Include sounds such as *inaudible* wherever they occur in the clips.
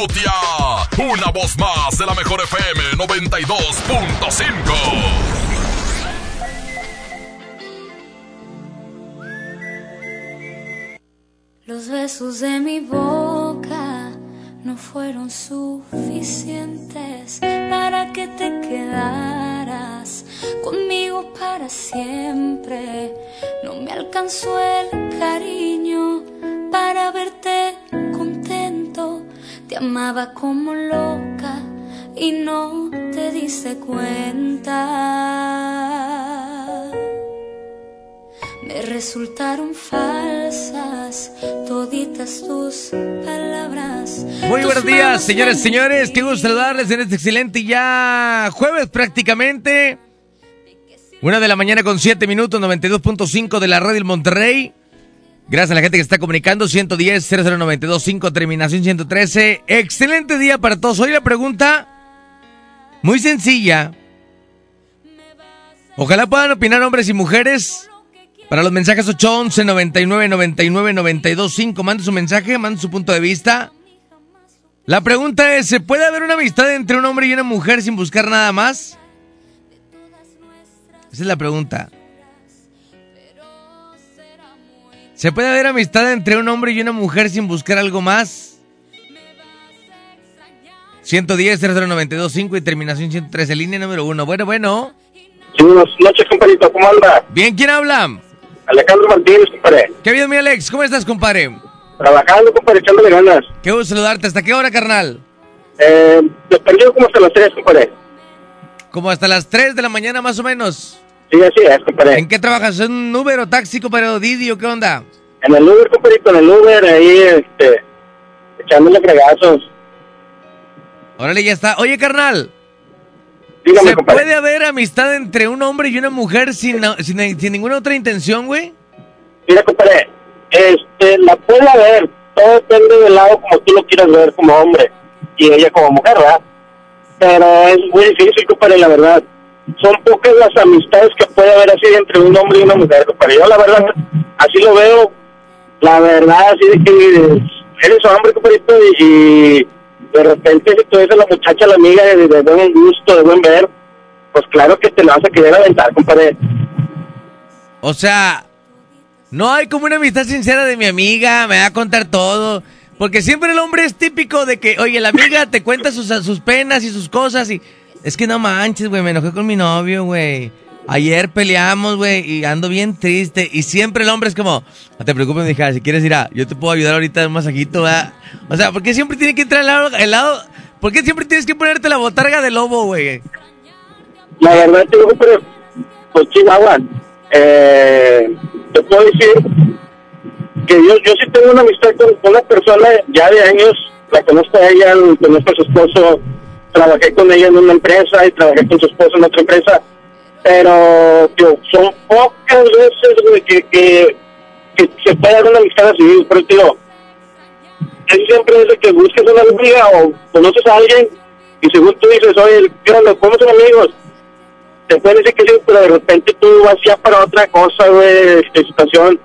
Una voz más de la mejor FM 92.5. Los besos de mi boca no fueron suficientes para que te quedaras conmigo para siempre. No me alcanzó el cariño para verte. Te amaba como loca y no te diste cuenta. Me resultaron falsas toditas tus palabras. Muy Tus buenos días, señores, en señores. Qué gusto saludarles en este excelente ya jueves prácticamente. Una de la mañana con 7 minutos, 92.5 de la radio del Monterrey. Gracias a la gente que está comunicando, 110 00925 terminación 113. Excelente día para todos. Hoy la pregunta muy sencilla. Ojalá puedan opinar hombres y mujeres. Para los mensajes 811 99 99 92 5. Mande su mensaje, mande su punto de vista. La pregunta es, ¿se puede haber una amistad entre un hombre y una mujer sin buscar nada más? Esa es la pregunta. ¿Se puede haber amistad entre un hombre y una mujer sin buscar algo más? 110 00925 y terminación 113, línea número 1. Bueno, bueno. Sí, buenas noches, compadrito. ¿Cómo anda? Bien, ¿quién habla? Alejandro Martínez, compadre. ¿Qué bien, mi Alex? ¿Cómo estás, compadre? Trabajando, compadre, echándole ganas. Qué gusto saludarte. ¿Hasta qué hora, carnal? Eh, perdido como hasta las 3, compadre. Como hasta las 3 de la mañana más o menos. Sí, así es, compadre. ¿En qué trabajas? ¿En un Uber o taxi, compadre? ¿O Didi o qué onda? En el Uber, compadrito, en el Uber, ahí, este, echándole fregazos. Órale, ya está. Oye, carnal. Dígame, ¿Se compadre. puede haber amistad entre un hombre y una mujer sin, sin, sin ninguna otra intención, güey? Mira, compadre, este, la puede haber. Todo depende del lado como tú lo quieras ver como hombre. Y ella como mujer, ¿verdad? Pero es muy difícil, compadre, la verdad. Son pocas las amistades que puede haber así entre un hombre y una mujer, compadre. Yo, la verdad, así lo veo. La verdad, así de que eres hombre, compadrito, y, de repente si tú a la muchacha, la amiga de, de buen gusto, de buen ver, pues claro que te la vas a querer aventar, compadre. O sea, no hay como una amistad sincera de mi amiga, me va a contar todo. Porque siempre el hombre es típico de que, oye, la amiga te cuenta sus, sus penas y sus cosas y... Es que no manches, güey, me enojé con mi novio, güey. Ayer peleamos, güey, y ando bien triste. Y siempre el hombre es como, no te preocupes, mija, si quieres ir a, yo te puedo ayudar ahorita un masajito, ¿verdad? O sea, ¿por qué siempre tiene que entrar al lado, el lado, por qué siempre tienes que ponerte la botarga de lobo, güey? La verdad te digo, pero, pues Chihuahua, eh, te puedo decir que yo, yo sí tengo una amistad con una persona ya de años, la conozco a ella, conozco a su esposo, trabajé con ella en una empresa y trabajé con su esposo en otra empresa, pero tío, son pocas veces que, que, se puede dar una amistad así, pero tío, casi siempre de que busques una amiga o conoces a alguien y según tú dices, oye, ¿qué onda? ¿Cómo son amigos? Te pueden decir que sí, pero de repente tú vas ya para otra cosa, güey, situación.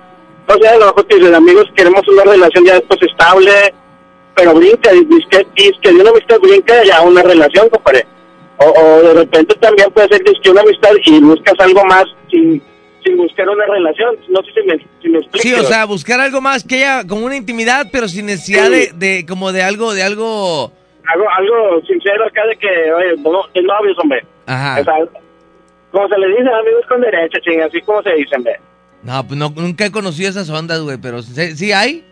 No sé, a lo te dicen, amigos, queremos una relación ya después estable, pero brinca, dice que, de una amistad brinca ya una relación, compadre. O, o de repente también puede ser que una amistad y buscas algo más sin, sin buscar una relación. No sé si me, si me explico. Sí, o sea, buscar algo más que haya como una intimidad, pero sin necesidad Sí. de, de, como de algo, de algo... algo, algo sincero acá de que, oye, no, de novios, hombre. Ajá. O sea, como se le dice, amigos con derecho, ching, así como se dicen, ve. No, pues no, nunca he conocido esas ondas, güey, pero ¿sí, sí hay?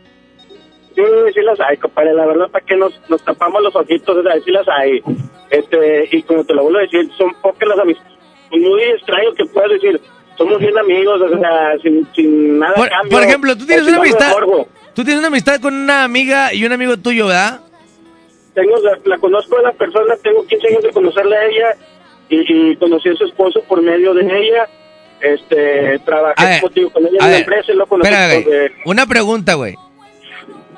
Sí, sí las hay, compadre. La verdad, ¿para qué nos, nos tapamos los ojitos? O sea, sí las hay. Este, y como te lo vuelvo a decir, son pocas las amistades. Muy extraño que puedas decir, somos bien amigos, o sea, sin, sin nada Por, cambio. por ejemplo, tú tienes una amistad... Tú tienes una amistad con una amiga y un amigo tuyo, ¿verdad? Tengo, la, la conozco a la persona, tengo 15 años de conocerla a ella y, y conocí a su esposo por medio de ella. Este, trabajé ver, digo, con ella en una empresa y lo conocí eh, Una pregunta, güey.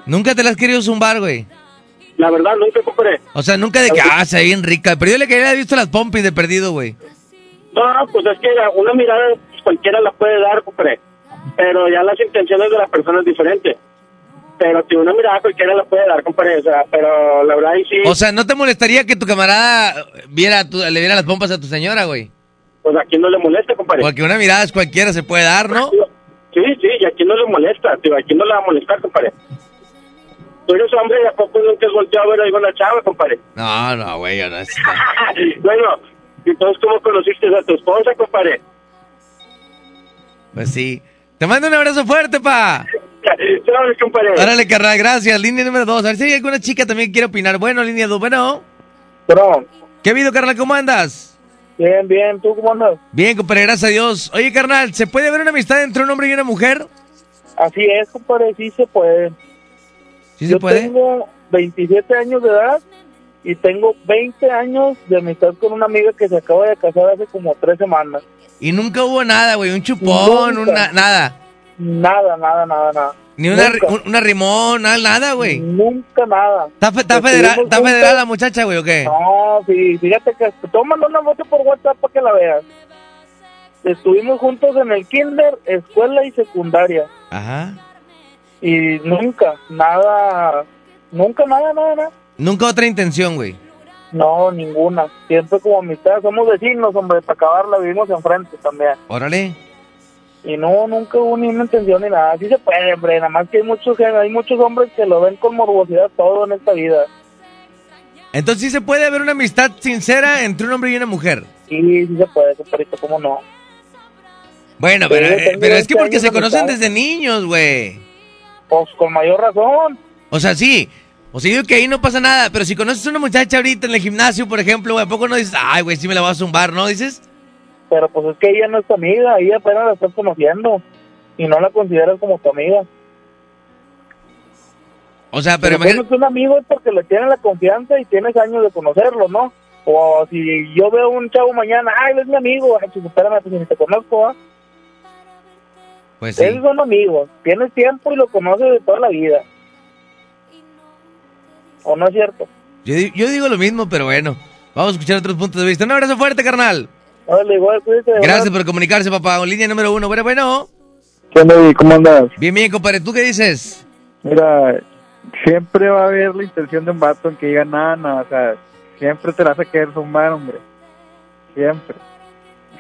¿Nunca te la has querido zumbar, güey? La verdad, nunca compré. O sea, nunca de que, ah, se ve bien rica. Pero yo le quería haber visto las pompis de perdido, güey. No, pues es que una mirada pues, cualquiera la puede dar, compadre. Pero ya las intenciones de la persona es diferente. pero si una mirada cualquiera la puede dar, compadre, o sea, pero la verdad y sí, O sea, ¿no te molestaría que tu camarada viera tu- le viera las pompas a tu señora, güey? pues a quien no le molesta, compadre. Porque una mirada es cualquiera se puede dar, ¿no? Sí, sí, y a quien no le molesta, tío, a quien no le va a molestar, compadre. Tú eres hombre y a poco nunca has volteado a ver a alguna chava, compadre. No, no, güey, no sé. *laughs* bueno, entonces, ¿cómo conociste a tu esposa, compadre? Pues sí. Te mando un abrazo fuerte, pa. *laughs* ¿Sabes, compadre? Órale, carnal, gracias. Línea número dos. A ver si hay alguna chica también que quiere opinar. Bueno, línea dos. Bueno. Pero, ¿Qué ha habido, carnal? ¿Cómo andas? bien, bien, ¿tú cómo andas? Bien, compadre, gracias a Dios. Oye, carnal, ¿se puede ver una amistad entre un hombre y una mujer? Así es, compadre, sí se puede. ¿Sí Yo se puede? tengo 27 años de edad y tengo 20 años de amistad con una amiga que se acaba de casar hace como tres semanas. Y nunca hubo nada, güey. Un chupón, una, nada. Nada, nada, nada, nada. Ni una, un- una rimón, nada, nada, güey. Nunca nada. ¿Está, está federal, está federal la muchacha, güey, o qué? No, sí, fíjate que mandar una foto por WhatsApp para que la veas. Estuvimos juntos en el kinder, escuela y secundaria. Ajá. Y nunca, nada, nunca, nada, nada, nada. Nunca otra intención, güey. No, ninguna. Siempre como amistad. Somos vecinos, hombre, para acabarla vivimos enfrente también. Órale. Y no, nunca hubo ni una intención ni nada. Sí se puede, hombre. Nada más que hay muchos, hay muchos hombres que lo ven con morbosidad todo en esta vida. Entonces sí se puede haber una amistad sincera entre un hombre y una mujer. Sí, sí se puede, compadrito, ¿cómo no? Bueno, Sí, pero, eh, pero es que 20 porque se conocen desde niños, güey. Pues con mayor razón. O sea, sí. O sea, digo que ahí no pasa nada, pero si conoces a una muchacha ahorita en el gimnasio, por ejemplo, güey, ¿a poco no dices, ay, güey, sí me la voy a zumbar, ¿no? Dices, Pero pues es que ella no es tu amiga, ella apenas la estás conociendo. Y no la consideras como tu amiga. o sea, pero Pero imagínate, un amigo es porque le tienes la confianza y tienes años de conocerlo, ¿no? O si yo veo un chavo mañana, ay, él es mi amigo, ay, pues espérame, pues ni te conozco, ¿ah? Pues sí. Esos son amigos, tienes tiempo y lo conoces de toda la vida. ¿O no es cierto? Yo, yo digo lo mismo, pero bueno. Vamos a escuchar otros puntos de vista. Un abrazo fuerte, carnal. Órale, igual, cuídate. Gracias por comunicarse, papá. Línea número uno. Bueno, bueno. ¿Qué onda, Eddie? ¿Cómo andas? Bien, bien, compadre. ¿Tú qué dices? Mira, siempre va a haber la intención de un vato en que diga nada, nada, o sea, siempre te la vas a querer sumar, hombre. Siempre.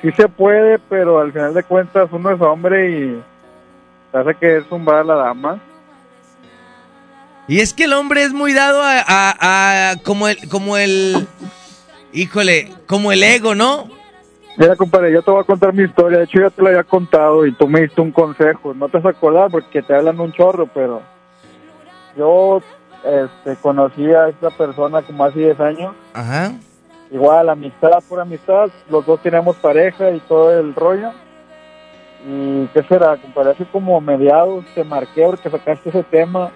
Sí se puede, pero al final de cuentas uno es hombre y vas a querer zumbar a la dama. Y es que el hombre es muy dado a, a- a- como el, como el, híjole, como el ego, ¿no? Mira, compadre, yo te voy a contar mi historia. De hecho, ya te la había contado y tú me diste un consejo. No te vas a acordar porque te hablan un chorro, pero yo este, conocí a esta persona como hace 10 años. Ajá. Igual, amistad por amistad, los dos tenemos pareja y todo el rollo. Y qué será, compadre, hace como mediados te marqué porque sacaste ese tema.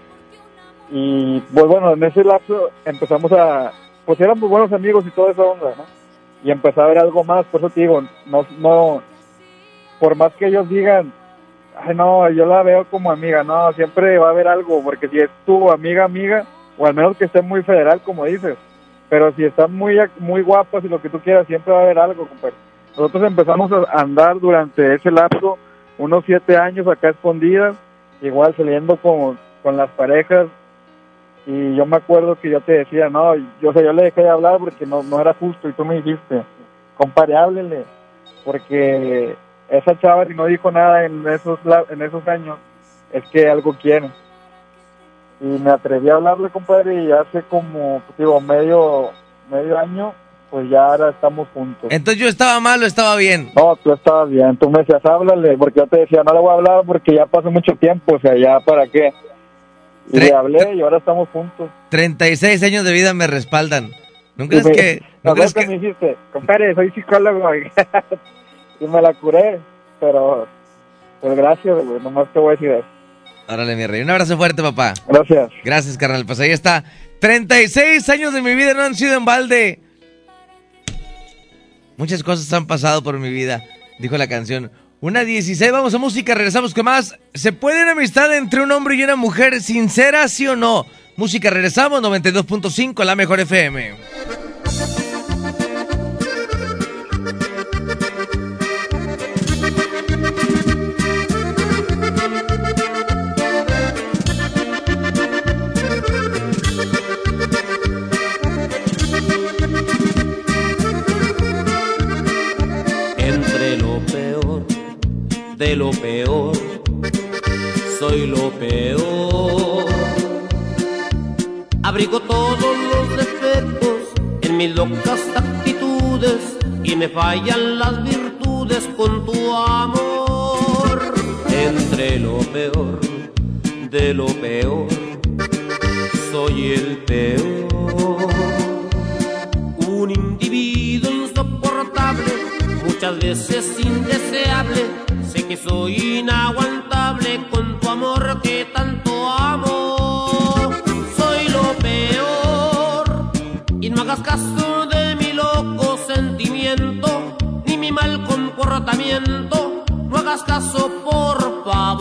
Y pues bueno, en ese lapso empezamos a, pues éramos buenos amigos y toda esa onda, ¿no? Y empezó a haber algo más, por eso te digo, no, no, por más que ellos digan, ay no, yo la veo como amiga, no, siempre va a haber algo, porque si es tu amiga, amiga, o al menos que esté muy federal, como dices, pero si están muy muy guapas y lo que tú quieras, siempre va a haber algo, compadre. Nosotros empezamos a andar durante ese lapso, unos siete años acá escondidas, igual saliendo con, con las parejas, y yo me acuerdo que yo te decía, no, yo, o sea, yo le dejé de hablar porque no, no era justo, y tú me dijiste, compadre, háblele, porque esa chava si no dijo nada en esos, en esos años, es que algo quiere. Y me atreví a hablarle, compadre, y hace como, pues, digo, medio, medio año, pues ya ahora estamos juntos. Entonces yo estaba mal o estaba bien. No, tú estabas bien, tú me decías, háblale, porque yo te decía, no le voy a hablar porque ya pasó mucho tiempo, o sea, ya para qué. Y Tre- le hablé y ahora estamos juntos. 36 años de vida me respaldan. ¿No crees me- que, *laughs* ¿no crees que, me dijiste, compadre, soy psicólogo? *laughs* y me la curé, pero, pues gracias, güey, nomás te voy a decir eso. Órale, mi rey. Un abrazo fuerte, papá. Gracias. Gracias, carnal. Pues ahí está. 36 años de mi vida no han sido en balde. Muchas cosas han pasado por mi vida, dijo la canción. Una 16, vamos a música, regresamos con más. ¿Se puede una amistad entre un hombre y una mujer sincera, sí o no? Música, regresamos, 92.5, la mejor FM. de lo peor, soy lo peor. Abrigo todos los defectos en mis locas actitudes y me fallan las virtudes con tu amor. Entre lo peor, de lo peor, soy el peor. Un individuo insoportable muchas veces indeseable. Sé que soy inaguantable con tu amor que tanto amo. Soy lo peor y no hagas caso de mi loco sentimiento ni mi mal comportamiento. No hagas caso, por favor.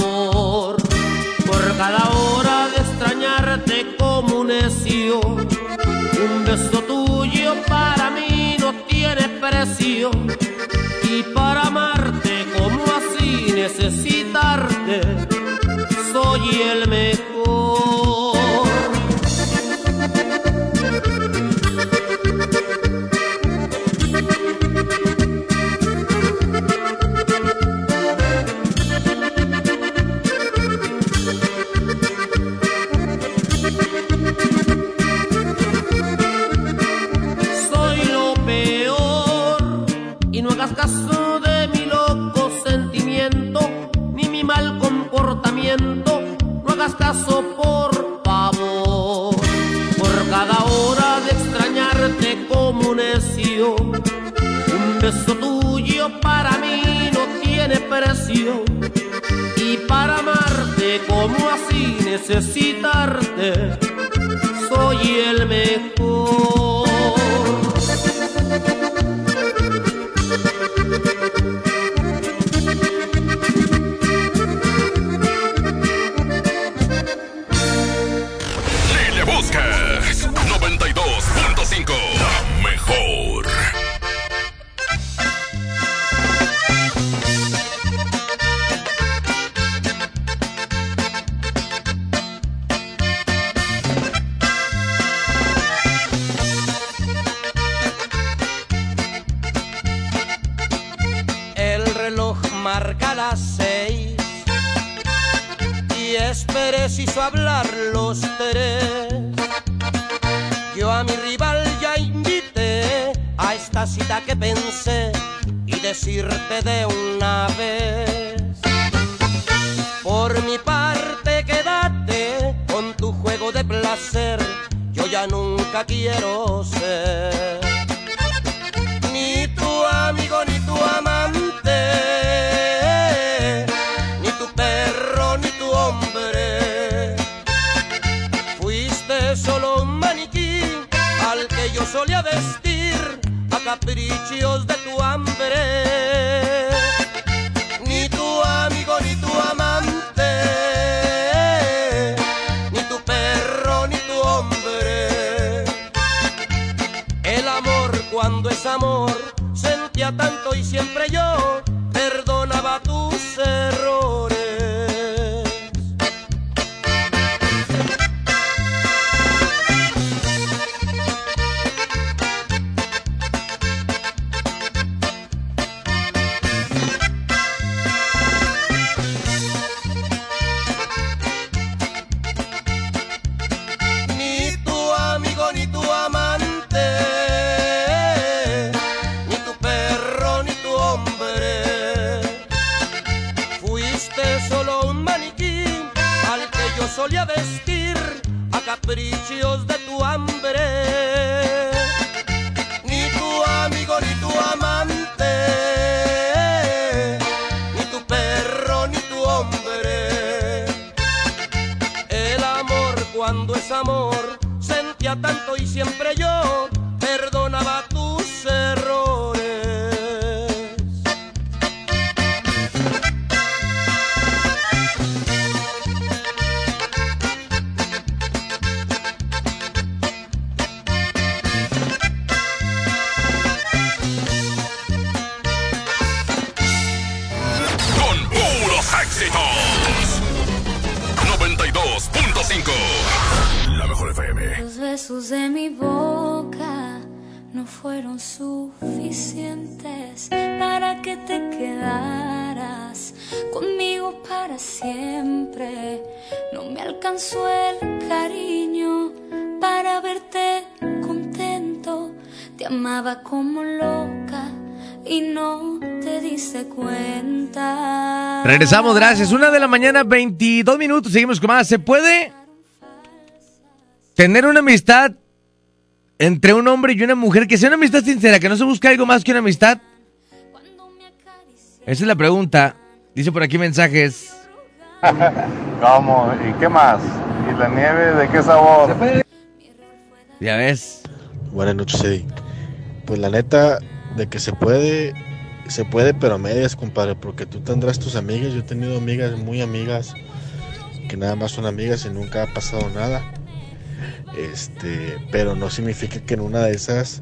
patea tanto y siempre yo Regresamos, gracias. Una de la mañana, 22 minutos. Seguimos con más. ¿Se puede tener una amistad entre un hombre y una mujer que sea una amistad sincera, que no se busque algo más que una amistad? Esa es la pregunta. Dice por aquí mensajes. *laughs* ¿Cómo? ¿Y qué más? ¿Y la nieve de qué sabor? Ya ves. Buenas noches, Eddie. Pues la neta, de que se puede, se puede, pero a medias, compadre, porque tú tendrás tus amigas. Yo he tenido amigas muy amigas que nada más son amigas y nunca ha pasado nada. Este, pero no significa que en una de esas,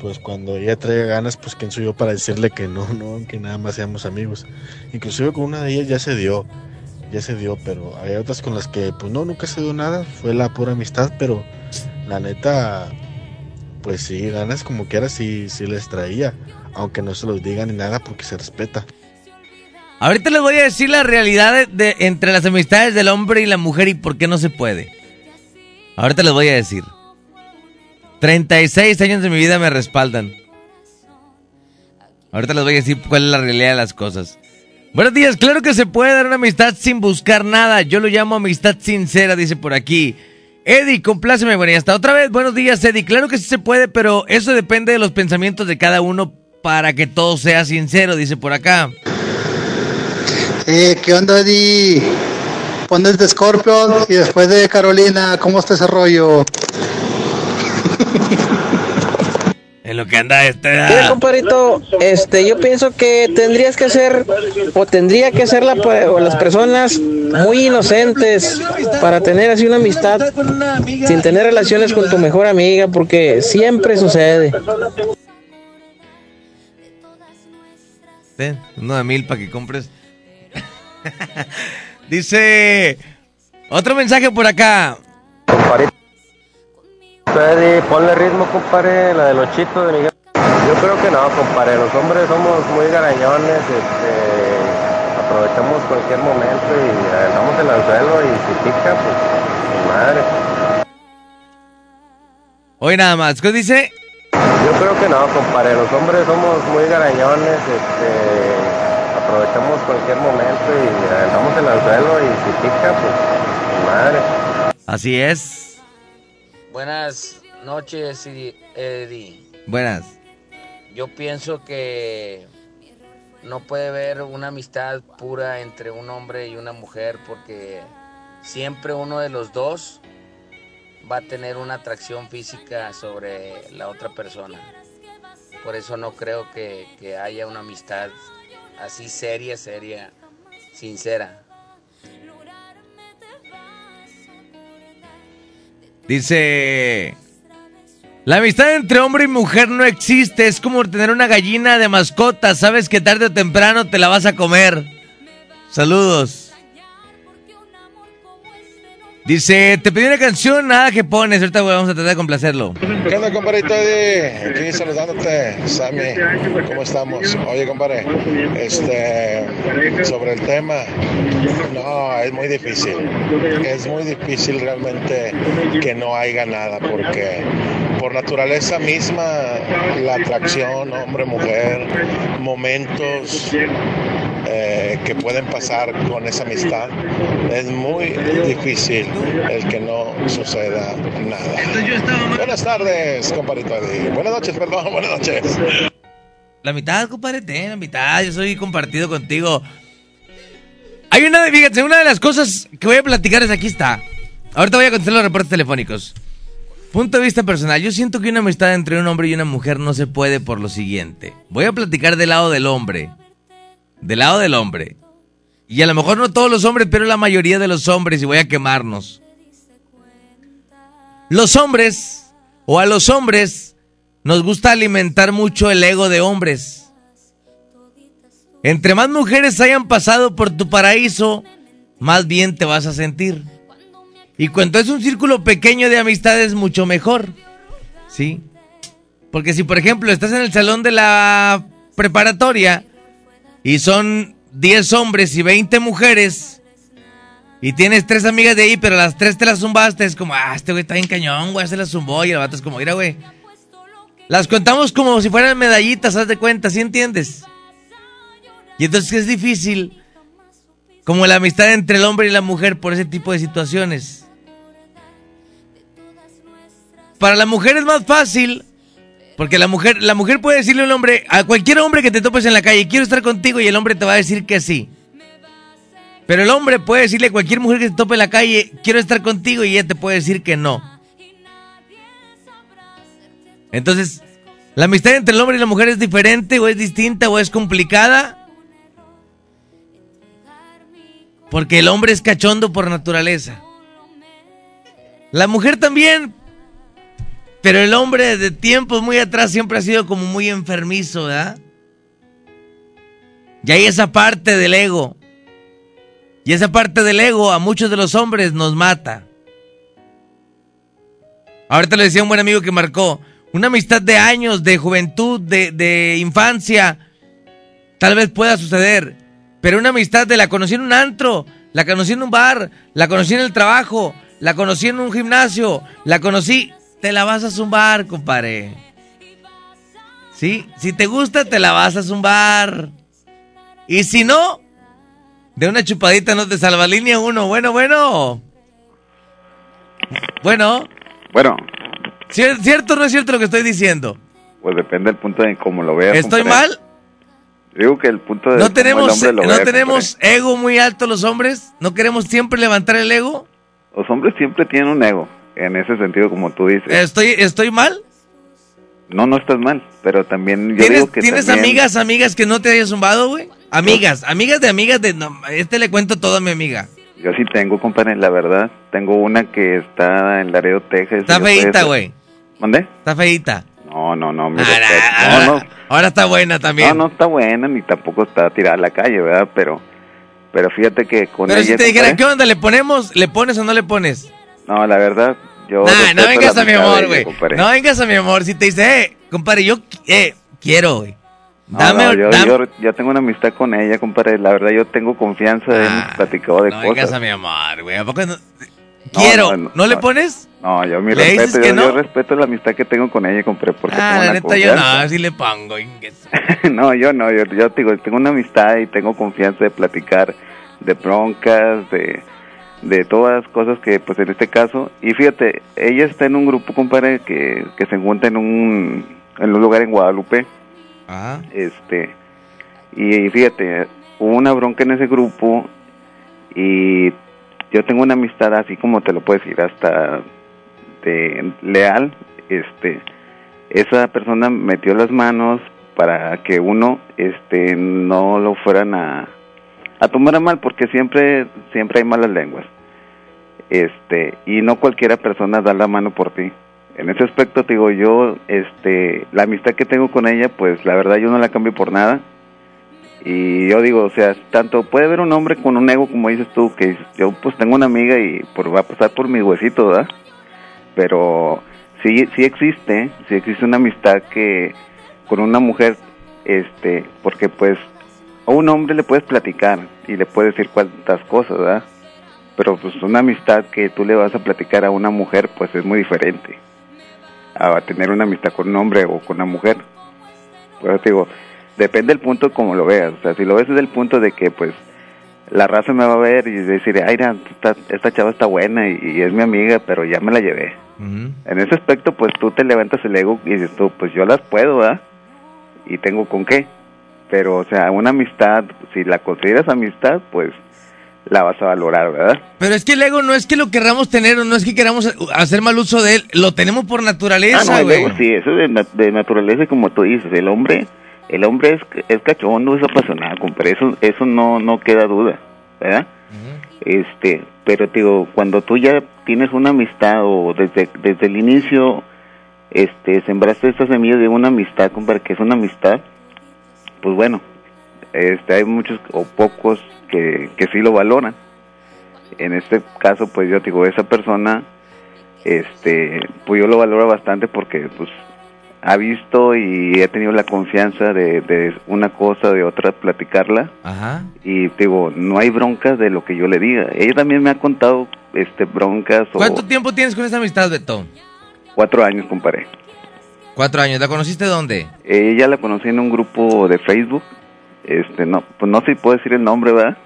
pues cuando ella traiga ganas, pues quién soy yo para decirle que no, no, que nada más seamos amigos. Inclusive con una de ellas ya se dio, ya se dio, pero hay otras con las que, pues no, nunca se dio nada, fue la pura amistad, pero la neta, pues sí, ganas como quiera sí, sí les traía, aunque no se los digan ni nada porque se respeta. Ahorita les voy a decir la realidad de, de- entre las amistades del hombre y la mujer y por qué no se puede. Ahorita les voy a decir. 36 años de mi vida me respaldan. Ahorita les voy a decir cuál es la realidad de las cosas. Buenos días, claro que se puede dar una amistad sin buscar nada. Yo lo llamo amistad sincera, dice por aquí. Eddie, compláceme, bueno, y hasta otra vez. Buenos días, Eddie. Claro que sí se puede, pero eso depende de los pensamientos de cada uno para que todo sea sincero, dice por acá. Eh, ¿Qué onda, Eddie? Pones de Scorpio y después de Carolina, ¿cómo está ese rollo? *laughs* En lo que anda este. Mira, compadrito, este, yo pienso que tendrías que ser, o tendría que ser la, o las personas muy inocentes para tener así una amistad sin tener relaciones con tu mejor amiga, porque siempre sucede. Ten, uno de mil para que compres. *laughs* Dice. Otro mensaje por acá. Eddie, ponle ritmo, compadre, la de los chitos de Miguel. Yo creo que no, compadre, los hombres somos muy garañones, este, aprovechamos cualquier momento y aventamos el anzuelo y si pica, pues, madre. Hoy nada más. ¿Qué dice? Yo creo que no, compadre, los hombres somos muy garañones, este, aprovechamos cualquier momento y aventamos el anzuelo y si pica, pues, madre. Así es. Buenas noches, Eddie. Buenas. Yo pienso que no puede haber una amistad pura entre un hombre y una mujer porque siempre uno de los dos va a tener una atracción física sobre la otra persona. Por eso no creo que, que haya una amistad así seria, seria, sincera. Dice. La amistad entre hombre y mujer no existe. Es como tener una gallina de mascota. Sabes que tarde o temprano te la vas a comer. Saludos. Dice, te pedí una canción, nada que pones. Ahorita vamos a tratar de complacerlo. ¿Qué onda, compadrito? Aquí saludándote, Sammy. ¿Cómo estamos? Oye, compadre, este, sobre el tema, no, es muy difícil. Es muy difícil realmente que no haya nada, porque por naturaleza misma, la atracción hombre-mujer, momentos eh, que pueden pasar con esa amistad, es muy difícil el que no suceda nada. Buenas tardes, compadrito Eddie. Buenas noches, perdón, *laughs* buenas noches. La mitad, compadre, ten, la mitad. Yo soy compartido contigo. Hay una de, fíjate, una de las cosas que voy a platicar es aquí está. Ahorita voy a contestar los reportes telefónicos. Punto de vista personal. Yo siento que una amistad entre un hombre y una mujer no se puede por lo siguiente. Voy a platicar del lado del hombre. Del lado del hombre. Y a lo mejor no todos los hombres, pero la mayoría de los hombres, y voy a quemarnos. Los hombres, o a los hombres, nos gusta alimentar mucho el ego de hombres. Entre más mujeres hayan pasado por tu paraíso, más bien te vas a sentir. Y cuando es un círculo pequeño de amistades, mucho mejor. ¿Sí? Porque si, por ejemplo, estás en el salón de la preparatoria y son 10 hombres y 20 mujeres y tienes tres amigas de ahí, pero las tres te las zumbaste, es como, ah, este güey está bien cañón, güey, se las zumbó y el vato es como, mira, güey. Las contamos como si fueran medallitas, haz de cuenta, ¿sí entiendes? Y entonces es difícil como la amistad entre el hombre y la mujer por ese tipo de situaciones. Para la mujer es más fácil porque la mujer, la mujer puede decirle a un hombre, a cualquier hombre que te topes en la calle, quiero estar contigo y el hombre te va a decir que sí. Pero el hombre puede decirle a cualquier mujer que te tope en la calle, quiero estar contigo y ella te puede decir que no. Entonces, la amistad entre el hombre y la mujer es diferente o es distinta o es complicada. Porque el hombre es cachondo por naturaleza. La mujer también, pero el hombre de tiempos muy atrás siempre ha sido como muy enfermizo, ¿verdad? Y hay esa parte del ego. Y esa parte del ego a muchos de los hombres nos mata. Ahorita le decía un buen amigo que marcó, una amistad de años, de juventud, de, de infancia, tal vez pueda suceder. Pero una amistad de la conocí en un antro, la conocí en un bar, la conocí en el trabajo, la conocí en un gimnasio, la conocí te la vas a zumbar, compadre. ¿Sí? Si te gusta, te la vas a zumbar. Y si no, de una chupadita no te salva línea uno. Bueno, bueno. Bueno. Bueno. ¿Cierto o no es cierto lo que estoy diciendo? Pues depende del punto de cómo lo veas. ¿Estoy mal? Digo que el punto de no tenemos, ¿no tenemos ego muy alto los hombres. ¿No queremos siempre levantar el ego? Los hombres siempre tienen un ego en ese sentido como tú dices. ¿Estoy, estoy mal? No, no estás mal, pero también yo ¿Tienes, digo que ¿tienes amigas, amigas que no te hayas zumbado, güey? Amigas, amigas de amigas de... No, este le cuento todo a mi amiga. Yo sí tengo, compadre, la verdad. Tengo una que está en Laredo, Texas. Está feita, güey. ¿Mande? Está feita. No, no, no, mi Ahora, respeto. ahora- no, no. ahora está buena también. No, no está buena, ni tampoco está tirada a la calle, ¿verdad? Pero, pero fíjate que con Pero ella... si te dijera, ¿qué onda? ¿Le ponemos? ¿Le pones o no le pones? No, la verdad, yo... Nah, no vengas a mi de amor, güey. No vengas a mi amor. Si te dice, eh, compadre, yo eh, quiero, güey. No, Dame, no, yo, dame- yo, yo tengo una amistad con ella, compadre. La verdad, yo tengo confianza, hemos platicado de Ah, No cosas. vengas a mi amor, güey. ¿A poco no? Quiero. ¿No, le pones? No, yo mi ¿Le dices respeto, yo, no? yo respeto la amistad que tengo con ella, compadre, porque Ah, tengo la neta, yo no, sí le pongo. *laughs* no, yo no, yo, yo digo, tengo una amistad y tengo confianza de platicar de broncas, de, de todas las cosas que, pues en este caso, y fíjate, ella está en un grupo, compadre, que, que se encuentra en un, en un lugar en Guadalupe, Ajá. este, y fíjate, hubo una bronca en ese grupo y yo tengo una amistad así como te lo puedo decir, hasta de leal, este, esa persona metió las manos para que uno, este, no lo fueran a, a tomar a mal, porque siempre, siempre hay malas lenguas, este, y no cualquiera persona da la mano por ti. En ese aspecto digo yo, este, la amistad que tengo con ella, pues la verdad yo no la cambio por nada. Y yo digo, o sea, tanto puede haber un hombre con un ego como dices tú, que yo pues tengo una amiga y por, va a pasar por mi huesito, ¿verdad? Pero sí, sí existe, sí existe una amistad que con una mujer, este, porque pues a un hombre le puedes platicar y le puedes decir cuántas cosas, ¿verdad? Pero pues una amistad que tú le vas a platicar a una mujer, pues es muy diferente a tener una amistad con un hombre o con una mujer. Pues te digo, depende del punto como lo veas. O sea, si lo ves desde el punto de que, pues, la raza me va a ver y decir, ay, mira, esta, esta chava está buena y, y es mi amiga, pero ya me la llevé. En ese aspecto, pues tú te levantas el ego y dices tú, pues yo las puedo, ¿verdad? Y tengo con qué. Pero, o sea, una amistad, si la consideras amistad, pues la vas a valorar, ¿verdad? Pero es que el ego no es que lo querramos tener o no es que queramos hacer mal uso de él. Lo tenemos por Ah, naturaleza, no, güey. ego sí, eso de, de naturaleza, como tú dices, el hombre, el hombre es, es cachondo, es apasionado, compadre, eso, eso no, no queda duda, ¿verdad? Este, pero te digo, cuando tú ya tienes una amistad o desde, desde el inicio, este, sembraste esta semilla de una amistad, compadre, que es una amistad, pues bueno, este, hay muchos o pocos que, que sí lo valoran. En este caso, pues yo digo, esa persona, este, pues yo lo valoro bastante porque, pues, ha visto y he tenido la confianza de, de una cosa de otra platicarla Ajá. y digo no hay broncas de lo que yo le diga ella también me ha contado este broncas o ¿Cuánto tiempo tienes con esta amistad, Beto? cuatro años comparé Cuatro años. ¿La conociste dónde? ella la conocí en un grupo de Facebook este no pues no sé si puedo decir el nombre verdad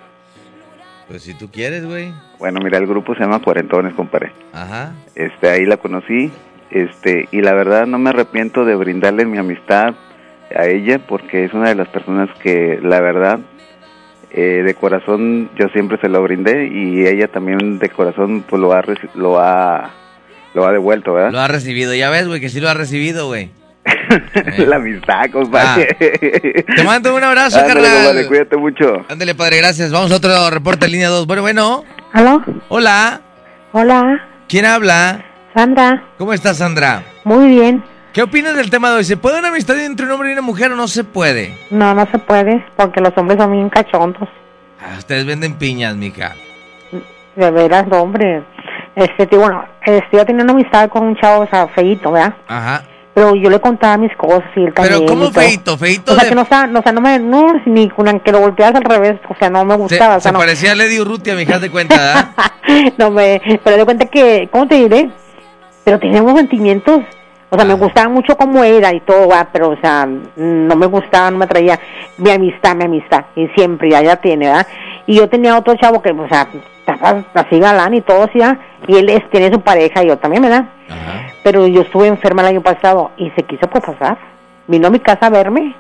Pues si tú quieres, güey. bueno mira el grupo se llama cuarentones comparé Ajá. este ahí la conocí este y la verdad no me arrepiento de brindarle mi amistad a ella porque es una de las personas que la verdad eh, de corazón yo siempre se lo brindé y ella también de corazón pues lo ha lo ha lo ha devuelto verdad Lo ha recibido. Ya ves, güey, que sí lo ha recibido, güey. *laughs* la amistad compadre Te mando un abrazo, Ándale, carnal. compadre, cuídate mucho Ándale, padre, gracias. Vamos a otro reporte en línea 2. Bueno, bueno. ¿Aló? Hola. Hola, ¿Quién habla? Sandra. ¿Cómo estás, Sandra? Muy bien. ¿Qué opinas del tema de hoy? ¿Se puede una amistad entre un hombre y una mujer o no se puede? No, no se puede, porque los hombres son bien cachondos. Ah, ustedes venden piñas, mija. De veras, hombre. Este, tío, bueno, yo tenía una amistad con un chavo, o sea, feíto, ¿verdad? Ajá. Pero yo le contaba mis cosas y él también. Pero ¿cómo feito? Feito O sea, de... que no, está, no, o sea, no me, no, ni con que lo volteas al revés, o sea, no me Se, gustaba, o se sea, no, parecía a Lady Urrutia, mija, de cuenta, ¿verdad? *laughs* no me, pero de cuenta que, ¿cómo te diré? Pero teníamos sentimientos, o sea, me gustaba mucho cómo era y todo, va, pero, o sea, no me gustaba, no me atraía mi amistad, mi amistad, y siempre, ya, ya tiene, ¿verdad? Y yo tenía otro chavo que, o sea, estaba así galán y todo, ¿verdad? Y él es- tiene su pareja y yo también, ¿verdad? Pero yo estuve enferma el año pasado y se quiso propasar. Vino a mi casa a verme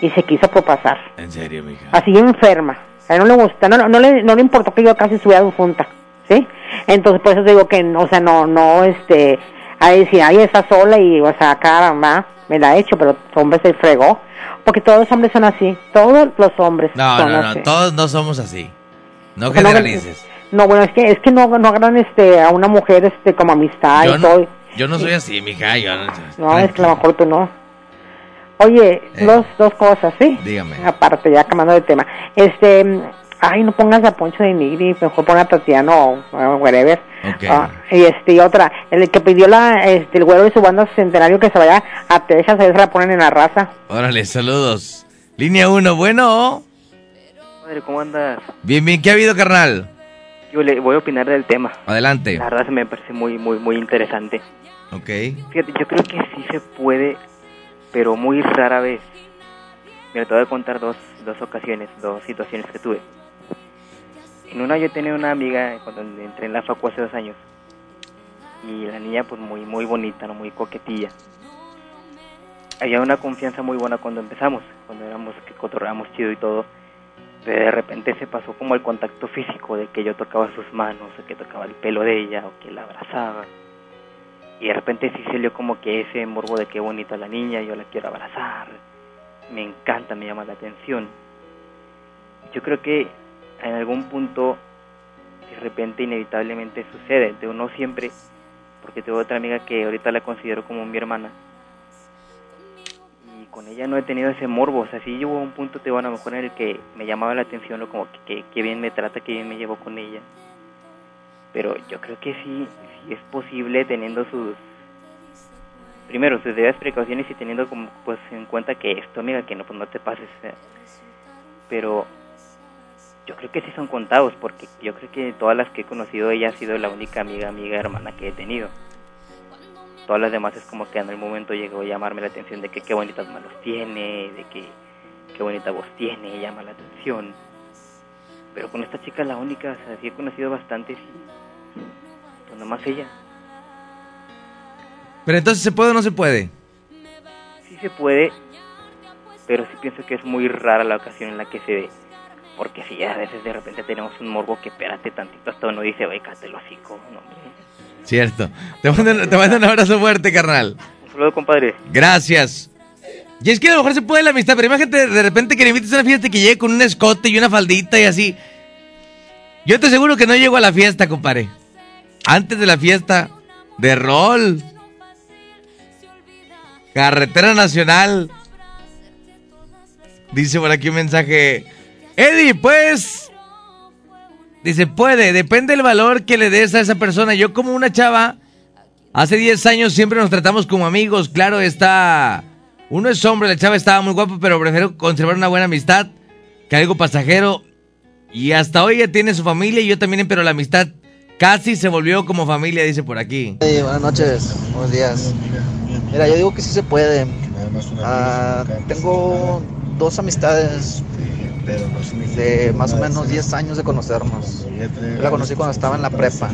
y se quiso propasar. En serio, mija. Así enferma. A él no le gusta, no, no, no le, no le importó que yo casi estuviera difunta, ¿sí? Entonces, por eso digo que, o sea, no, no, este, a decir, ay, está sola y, o sea, va, me la ha hecho, pero hombre se fregó. Porque todos los hombres son así, todos los hombres No, son no, no, así. todos no somos así. No O sea, no- generalices. No, bueno, es que, es que no, no agarran, este, a una mujer, este, como amistad Yo y no, todo. yo no soy así, mija. Yo no, No, es que a lo mejor tú no. Oye, dos, dos cosas, ¿sí? Dígame. Aparte, ya cambiando de tema. Este, ay, no pongas a Poncho de Nigri, mejor pon a Tatiano o o whatever. Ok. Ah, y este, y otra, el que pidió la, este, el güero de su banda centenario que se vaya a Texas, si la ponen en la raza. Órale, saludos. Línea 1, bueno. Madre, ¿cómo andas? Bien, bien, ¿qué ha habido, carnal? Yo le voy a opinar del tema. Adelante. La verdad se me parece muy, muy, muy interesante. Ok. Fíjate, yo creo que sí se puede, pero muy rara vez. Mira, te voy a contar dos, dos ocasiones, dos situaciones que tuve. En una yo tenía una amiga cuando entré en la facu hace dos años. Y la niña pues muy, muy bonita, ¿no? Muy coquetilla. Había una confianza muy buena cuando empezamos, cuando éramos que cotorreamos chido y todo. Pero de repente se pasó como el contacto físico de que yo tocaba sus manos, o que tocaba el pelo de ella, o que la abrazaba. Y de repente sí salió como que ese morbo de qué bonita la niña, yo la quiero abrazar, me encanta, me llama la atención. Yo creo que en algún punto de repente inevitablemente sucede, de no siempre, porque tengo otra amiga que ahorita la considero como mi hermana. Y con ella no he tenido ese morbo, o sea, sí a un punto, te a lo mejor en el que me llamaba la atención, o como que, que, que bien me trata, que bien me llevo con ella. Pero yo creo que sí, sí es posible teniendo sus, primero, sus debidas precauciones y teniendo como, pues en cuenta que esto, amiga, que no, pues no te pases. Pero yo creo que sí son contados, porque yo creo que todas las que he conocido, ella ha sido la única amiga, amiga, hermana que he tenido. Todas las demás es como que en el momento llegó a llamarme la atención de que qué bonitas manos tiene, de que qué bonita voz tiene, llama la atención. Pero con esta chica la única, o sea, sí he conocido bastante, sí. Pues nomás ella. Pero entonces, ¿se puede o no se puede? Sí se puede, pero sí pienso que es muy rara la ocasión en la que se ve. Porque si a veces de repente tenemos un morbo que espérate tantito hasta uno dice, oye, cállate hocico, no, hombre. Cierto. Te mando, te mando un abrazo fuerte, carnal. Un saludo, compadre. Gracias. Y es que a lo mejor se puede la amistad, pero imagínate de repente que le invites a una fiesta y que llegue con un escote y una faldita y así. Yo te aseguro que no llego a la fiesta, compadre. Antes de la fiesta, de rol. Carretera Nacional. Dice por aquí un mensaje. Eddie, pues. Dice, puede, depende del valor que le des a esa persona. Yo como una chava Hace 10 años siempre nos tratamos como amigos. Claro, está. Uno es hombre, la chava estaba muy guapa, pero prefiero conservar una buena amistad que algo pasajero. Y hasta hoy ya tiene su familia y yo también, pero la amistad casi se volvió como familia, dice por aquí. Hey, buenas noches, buenos días. Mira, yo digo que sí se puede. Ah, tengo dos amistades de más o menos 10 años de conocernos. Yo la conocí cuando estaba en la prepa.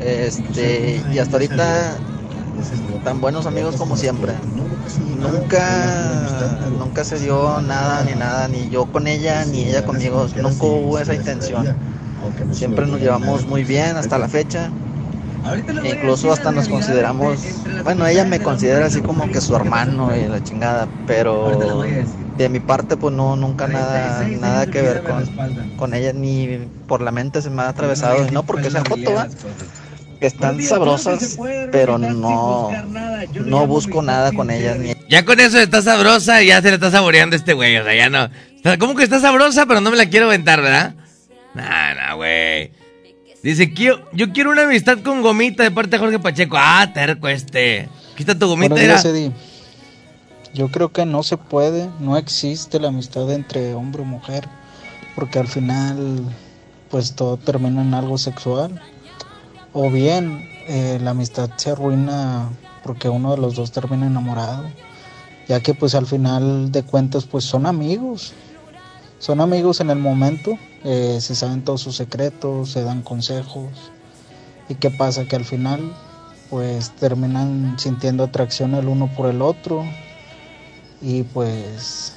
Este, y hasta ahorita tan buenos amigos como siempre. Nunca, nunca se dio nada ni nada, ni yo con ella ni ella conmigo. Nunca hubo esa intención. Siempre nos llevamos muy bien hasta la fecha. Incluso hasta nos consideramos, bueno, ella me considera así como que su hermano y la chingada, pero de mi parte pues no, nunca nada, nada que ver con, con ella, ni por la mente se me ha atravesado, y no porque sea foto, están sabrosas, pero no, no busco nada con ellas. Ni... Ya con eso está sabrosa y ya se le está saboreando este güey, o sea, ya no. ¿Cómo que está sabrosa, pero no me la quiero aventar, verdad? Nah, nah, güey. Dice, yo, yo quiero una amistad con gomita de parte de Jorge Pacheco. Ah, terco este. Aquí está tu gomita. Días, Eddie. Yo creo que no se puede, no existe la amistad entre hombre y mujer, porque al final, pues todo termina en algo sexual. O bien, eh, la amistad se arruina porque uno de los dos termina enamorado, ya que pues al final de cuentas, pues son amigos. Son amigos en el momento, eh, se saben todos sus secretos, se dan consejos. ¿Y qué pasa? Que al final pues terminan sintiendo atracción el uno por el otro y pues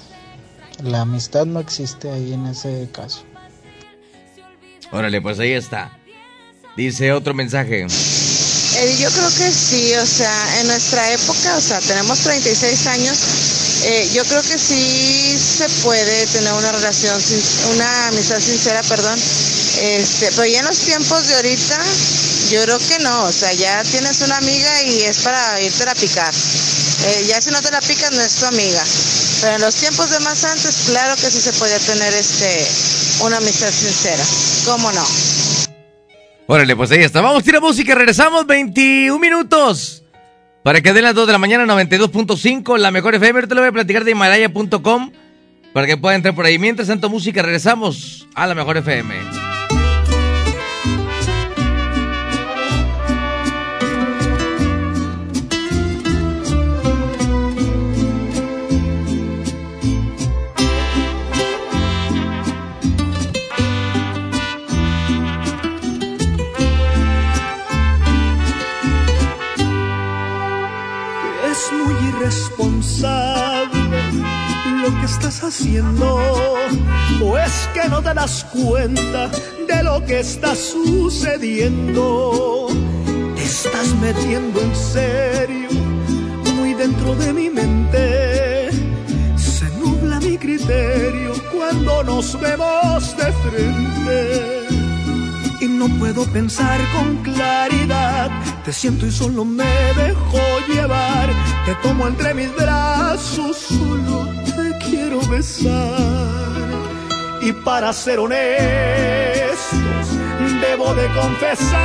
la amistad no existe ahí en ese caso. Órale, pues ahí está. Dice otro mensaje. Eh, yo creo que sí, o sea, en nuestra época, o sea, tenemos 36 años, eh, yo creo que sí se puede tener una relación, una amistad sincera, perdón, este, pero ya en los tiempos de ahorita, yo creo que no, o sea, ya tienes una amiga y es para irte a picar. Eh, ya si no te la picas no es tu amiga. Pero en los tiempos de más antes, claro que sí se podía tener este una amistad sincera. ¿Cómo no? Órale, pues ahí está. Vamos a tirar música, regresamos 21 minutos. Para que den las 2 de la mañana, 92.5, la mejor FM. Te lo voy a platicar de Himalaya.com para que pueda entrar por ahí. Mientras tanto, música, regresamos a la mejor FM. Estás haciendo o es que no te das cuenta de lo que está sucediendo. Te estás metiendo en serio, muy dentro de mi mente. Se nubla mi criterio cuando nos vemos de frente y no puedo pensar con claridad. Te siento y solo me dejo llevar. Te tomo entre mis brazos, solo Y para ser honestos, debo de confesar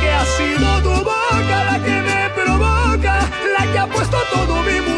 que ha sido tu boca la que me provoca, la que ha puesto todo mi mundo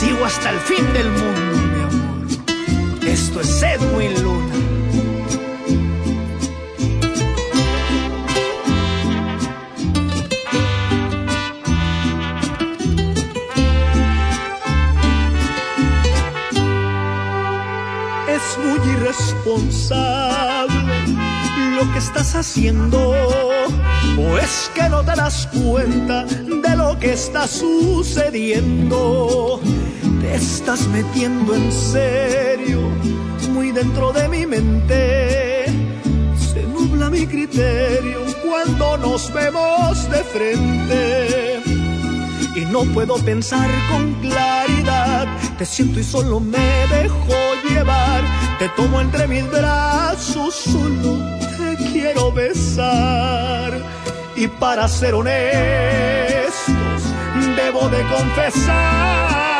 sigo hasta el fin del mundo, mi amor. Esto es Edwin Luna. Es muy irresponsable lo que estás haciendo. O es que no te das cuenta de lo que está sucediendo. Te estás metiendo en serio, muy dentro de mi mente. Se nubla mi criterio cuando nos vemos de frente. Y no puedo pensar con claridad, te siento y solo me dejo llevar, te tomo entre mis brazos, solo te quiero besar. Y para ser honestos, debo de confesar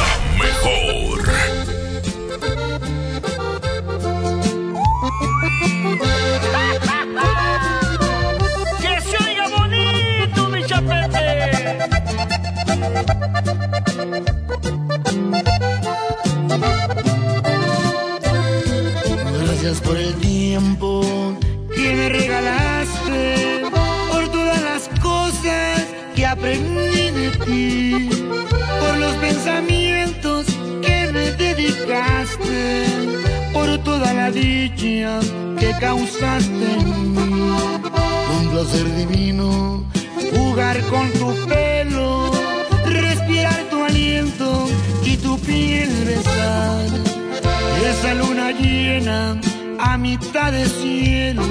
Placer divino jugar con tu pelo, respirar tu aliento y tu piel besar. Esa luna llena a mitad de cielo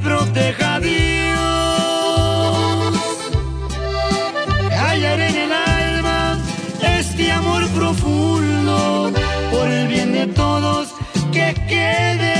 te proteja Dios. Hallaré en el alma este amor profundo por el bien de todos que quede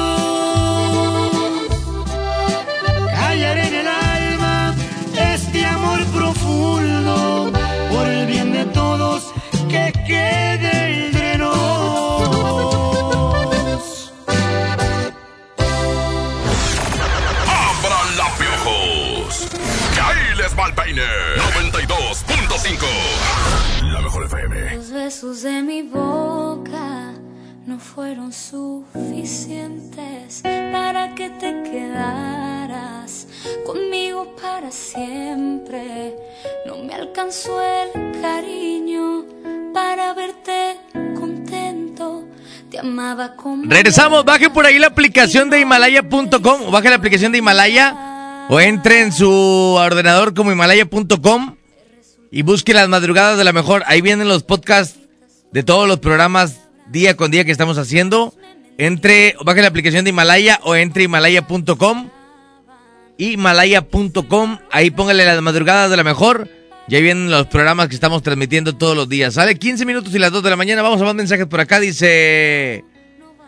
Conmigo para siempre. No me alcanzó el cariño para verte contento. Te amaba. Regresamos, baje por ahí la aplicación de Himalaya.com o la aplicación de Himalaya o entre en su ordenador como Himalaya.com y busque las madrugadas de la mejor. Ahí vienen los podcasts de todos los programas día con día que estamos haciendo. Entre, baje la aplicación de Himalaya o entre Himalaya.com. Himalaya.com, ahí póngale las madrugadas de la mejor. Y ahí vienen los programas que estamos transmitiendo todos los días. Sale 15 minutos y las 2 de la mañana. Vamos a más mensajes por acá. Dice: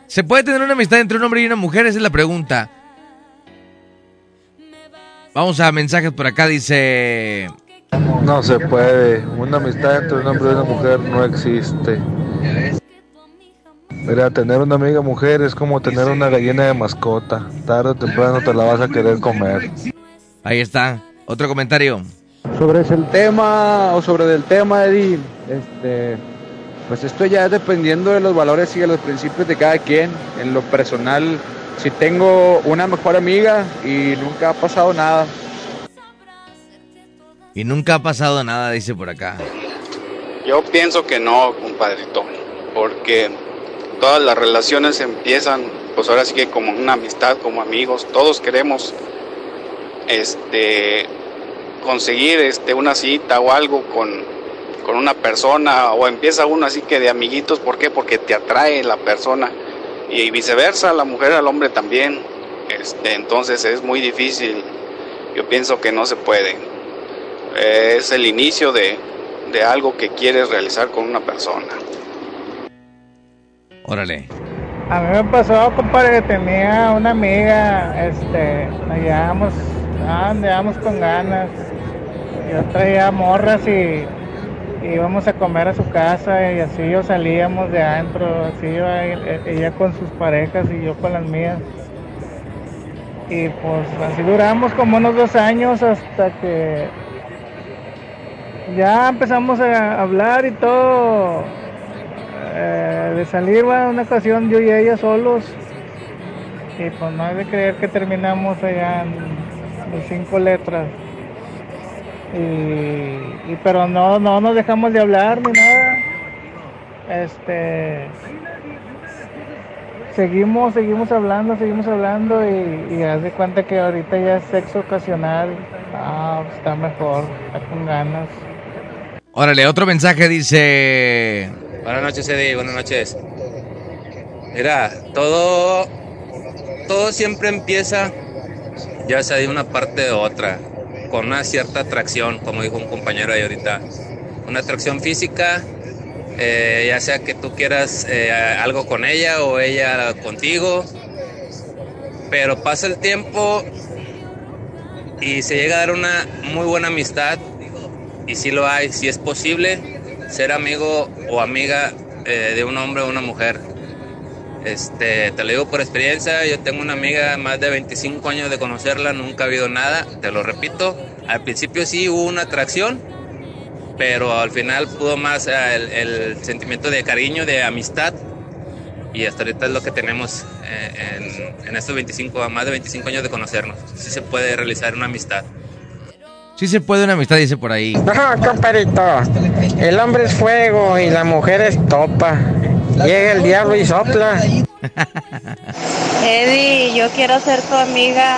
¿Se puede tener una amistad entre un hombre y una mujer? Esa es la pregunta. Vamos a mensajes por acá. Dice: No se puede. Una amistad entre un hombre y una mujer no existe. Mira, tener una amiga mujer es como tener una gallina de mascota. Tarde o temprano te la vas a querer comer. Ahí está. Otro comentario. Sobre el tema o sobre el tema, Eddie, este, pues esto ya es dependiendo de los valores y de los principios de cada quien. En lo personal, si tengo una mejor amiga y nunca ha pasado nada. Y nunca ha pasado nada, dice por acá. Yo pienso que no, compadrito, porque todas las relaciones empiezan, pues ahora sí que como una amistad, como amigos, todos queremos este conseguir este una cita o algo con, con una persona o empieza uno así que de amiguitos, ¿por qué? Porque te atrae la persona y viceversa, la mujer al hombre también. Este, entonces es muy difícil. Yo pienso que no se puede. Es el inicio de, de algo que quieres realizar con una persona. Órale. A mí me pasó, compadre, que tenía una amiga, este, nos llevábamos, ah, andábamos con ganas. Yo traía morras y íbamos a comer a su casa y así yo salíamos de adentro, así iba e- ella con sus parejas y yo con las mías. Y pues así duramos como unos dos años hasta que ya empezamos a hablar y todo. Eh, de salir, va, una ocasión yo y ella solos. Y pues no hay de creer que terminamos allá en, en cinco letras. Y, y- pero no, no nos dejamos de hablar ni nada. Este seguimos, seguimos hablando, seguimos hablando y, y haz de cuenta que ahorita ya es sexo ocasional. Ah, está mejor, está con ganas. Órale, otro mensaje dice... Buenas noches, Eddie. Buenas noches. Mira, todo, todo siempre empieza, ya sea de una parte de otra, con una cierta atracción, como dijo un compañero ahí ahorita. Una atracción física, eh, ya sea que tú quieras eh, algo con ella o ella contigo, pero pasa el tiempo y se llega a dar una muy buena amistad, y si lo hay, si es posible, ser amigo o amiga eh, de un hombre o una mujer. Este, te lo digo por experiencia, yo tengo una amiga más de 25 años de conocerla, nunca ha habido nada, te lo repito, al principio sí hubo una atracción, pero al final pudo más eh, el, sentimiento de cariño, de amistad, y hasta ahorita es lo que tenemos eh, en, en estos 25, más de 25 años de conocernos. Sí se puede realizar una amistad. Sí se puede una amistad, dice por ahí. *laughs* No, compadrito. El hombre es fuego y la mujer es topa. Llega el diablo y sopla. Eddie, yo quiero ser tu amiga.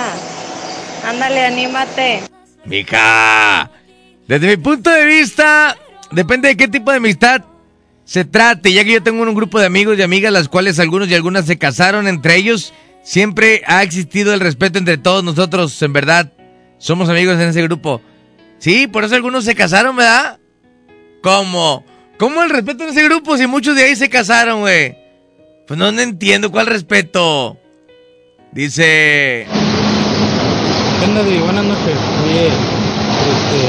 Ándale, anímate. Mica. Desde mi punto de vista, depende de qué tipo de amistad se trate. Ya que yo tengo un grupo de amigos y amigas, las cuales algunos y algunas se casaron entre ellos, siempre ha existido el respeto entre todos nosotros, en verdad. Somos amigos en ese grupo. Sí, por eso algunos se casaron, ¿verdad? ¿Cómo? ¿Cómo el respeto en ese grupo si muchos de ahí se casaron, güey? Pues no, no entiendo cuál respeto. Dice... ¿Qué onda, Di? Buenas noches. Oye, este,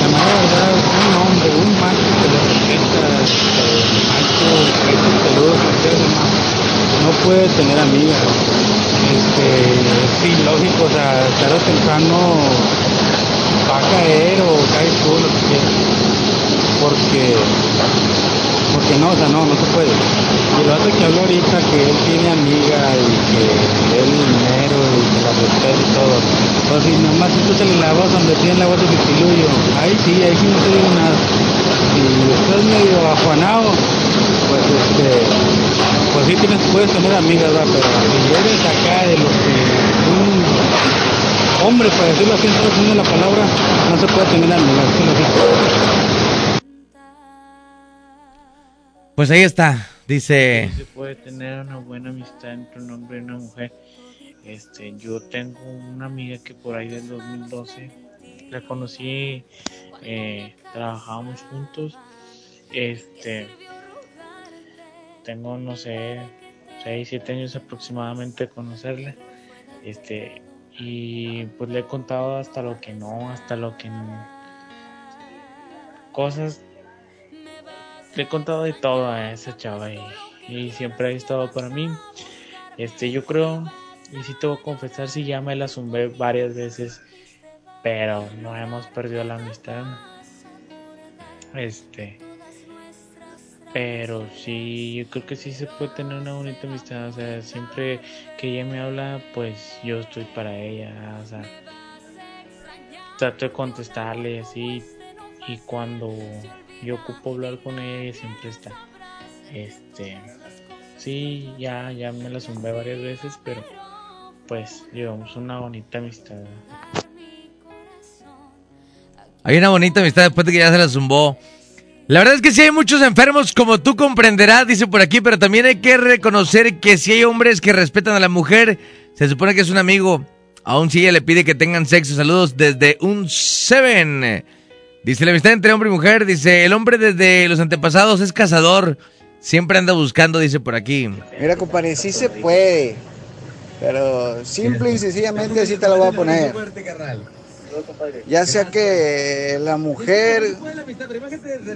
la mera verdad, un hombre, un macho que le respeta, este, macho, pecho, peludo, cualquier demás, no puede tener amigas. Este, es ilógico, o sea, tarde o temprano va a caer o cae tú, lo que quieras. Porque, porque no, o sea, no, no se puede. Y el otro que habló ahorita que él tiene amiga y que el dinero y que la respeta y todo. Pues si nomás tú le la voz donde tiene la voz de pipiluyo, ahí sí, ahí sí no te digo nada. Si estás medio afanado, pues este, pues sí tienes, puedes tener amigas, ¿verdad? pero si eres acá de los que hombre, para decirlo así, en todo el sentido de la palabra, no se puede tener digo. Pues ahí está, dice... se puede tener una buena amistad entre un hombre y una mujer. Este, yo tengo una amiga que por ahí del 2012 la conocí, eh, trabajábamos juntos. Este, tengo no sé, 6, 7 años aproximadamente de conocerla. Este, y pues le he contado hasta lo que no, hasta lo que. Cosas le he contado de todo a esa chava y, y siempre ha estado para mí. Este, yo creo, y si te voy a confesar, si ya me la zumbé varias veces pero no hemos perdido la amistad. Este, pero sí, yo creo que sí se puede tener una bonita amistad. O sea, siempre que ella me habla, pues yo estoy para ella. O sea, trato de contestarle así. Y cuando yo ocupo hablar con ella, ella siempre está. Este, sí, ya, ya me la zumbé varias veces, pero pues llevamos una bonita amistad. Hay una bonita amistad después de que ya se la zumbó. La verdad es que sí hay muchos enfermos, como tú comprenderás, dice por aquí, pero también hay que reconocer que si hay hombres que respetan a la mujer, se supone que es un amigo, aún si ella le pide que tengan sexo. Saludos desde un Seven. Dice la amistad entre hombre y mujer, dice, el hombre desde los antepasados es cazador, siempre anda buscando, dice por aquí. Mira, compadre, sí se puede, pero simple y sencillamente así te lo voy a poner. Ya sea que la mujer,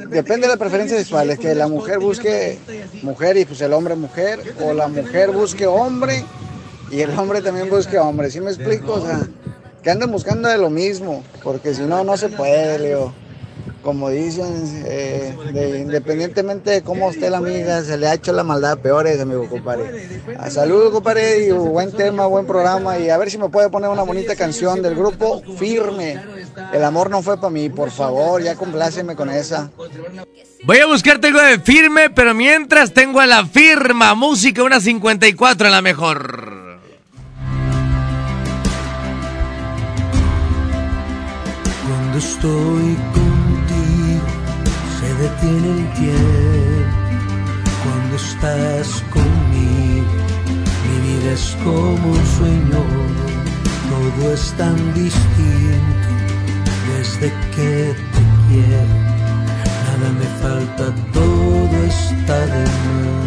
depende de las preferencias sexuales, que la mujer busque mujer y pues el hombre mujer, o la mujer busque hombre y el hombre también busque hombre, ¿sí me explico? O sea, que anden buscando de lo mismo, porque si no, no se puede, Leo. Como dicen, eh, de- independientemente de cómo esté la amiga, se le ha hecho la maldad peores, amigo compadre. A salud, compadre, y buen tema, buen programa, y a ver si me puede poner una bonita canción del grupo Firme. El amor no fue para mí, por favor, ya compláceme con esa. Voy a buscarte algo de firme, pero mientras tengo a la firma música, una 54 a la mejor. Cuando estoy se detiene el tiempo. Cuando estás conmigo mi vida es como un sueño. Todo es tan distinto desde que te quiero. Nada me falta, todo está de más.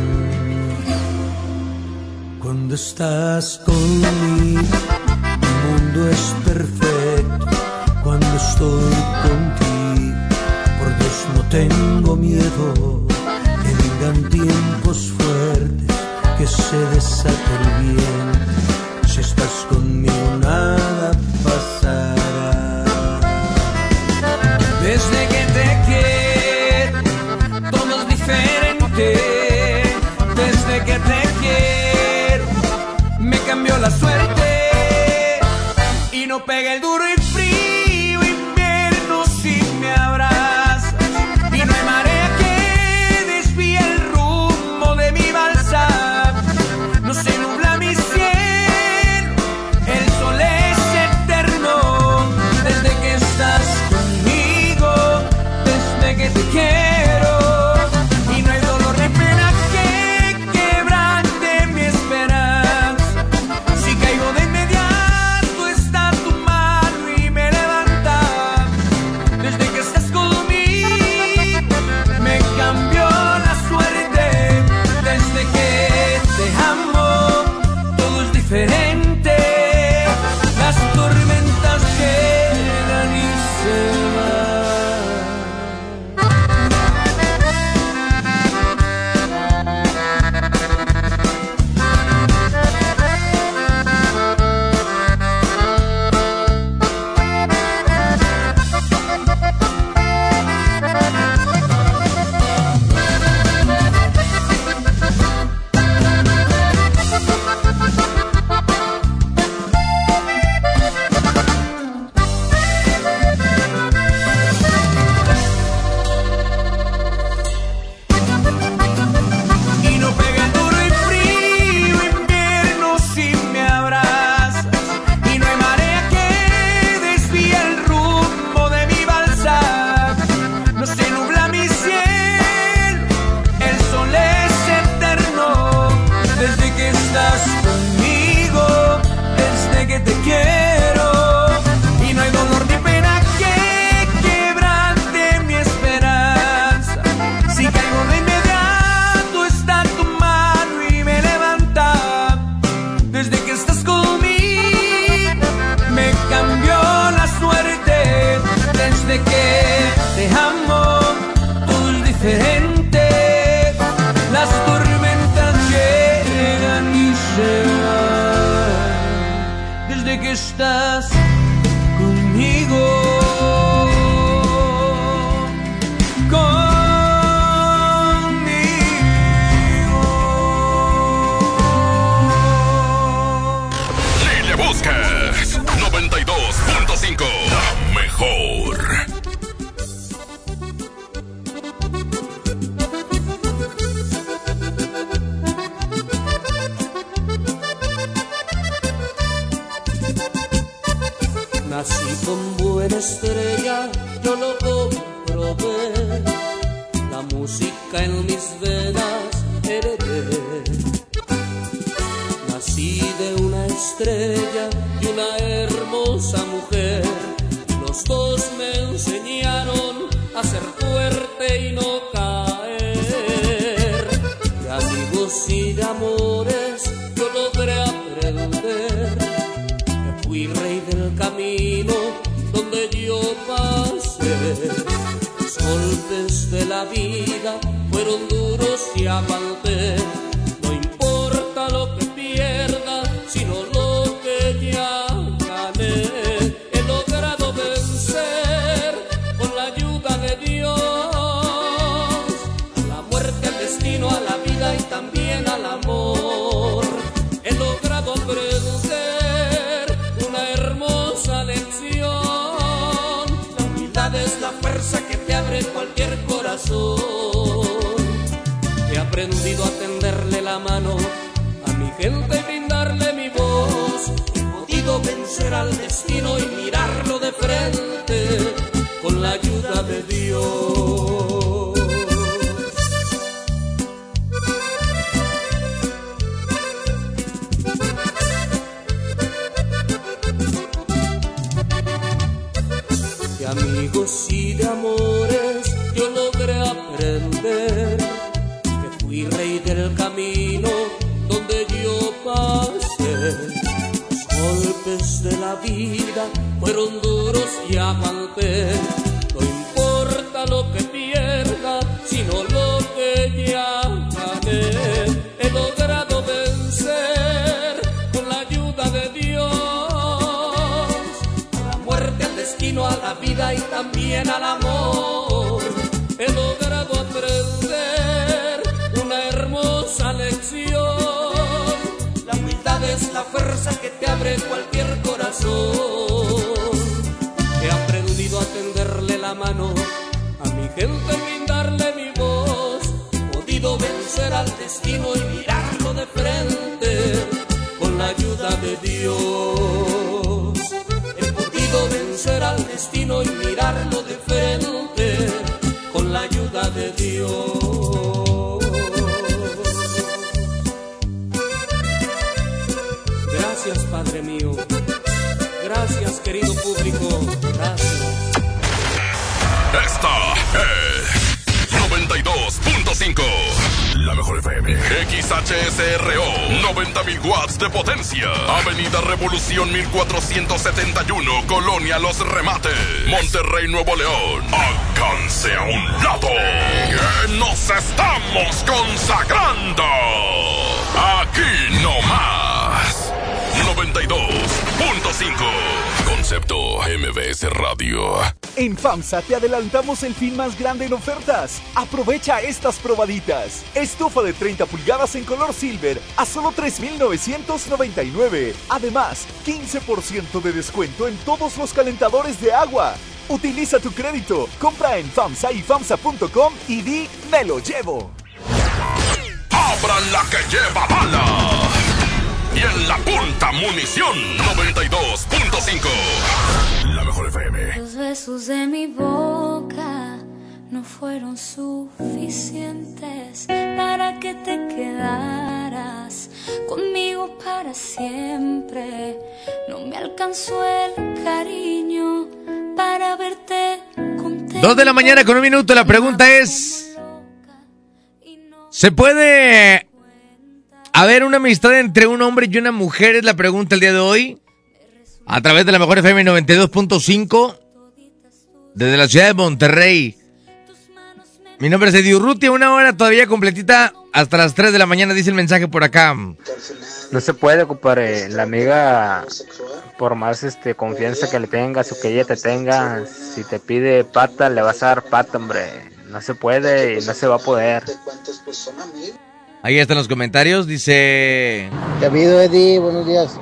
Cuando estás conmigo mi mundo es perfecto cuando estoy contigo. No tengo miedo que vengan tiempos fuertes, que se desate el bien. Si estás conmigo nada pasará. Desde que te quiero, todo es diferente. Desde que te quiero, me cambió la suerte y no pega el duro y Los golpes de la vida fueron duros y aguanté. A FAMSA te adelantamos el fin más grande en ofertas. Aprovecha estas probaditas. Estufa de 30 pulgadas en color silver a solo 3,999. Además, 15% de descuento en todos los calentadores de agua. Utiliza tu crédito, compra en FAMSA y FAMSA.com y di me lo llevo. Abran la que lleva bala. Y en la punta munición 92.5. besos de mi boca no fueron suficientes para que te quedaras conmigo para siempre. No me alcanzó el cariño para verte contenta. Dos de la mañana con un minuto. La pregunta es: ¿Se puede haber una amistad entre un hombre y una mujer? Es la pregunta el día de hoy. A través de la mejor FM 92.5. Desde la ciudad de Monterrey. Mi nombre es Eddie Urrutia. Una hora todavía completita. Hasta las 3 de la mañana dice el mensaje por acá. No se puede, compadre. La amiga, por más este confianza que le tengas o que ella te tenga, si te pide pata, le vas a dar pata, hombre. No se puede y no se va a poder. Ahí están los comentarios. Dice. ¿Qué ha habido, Eddie? Buenos días.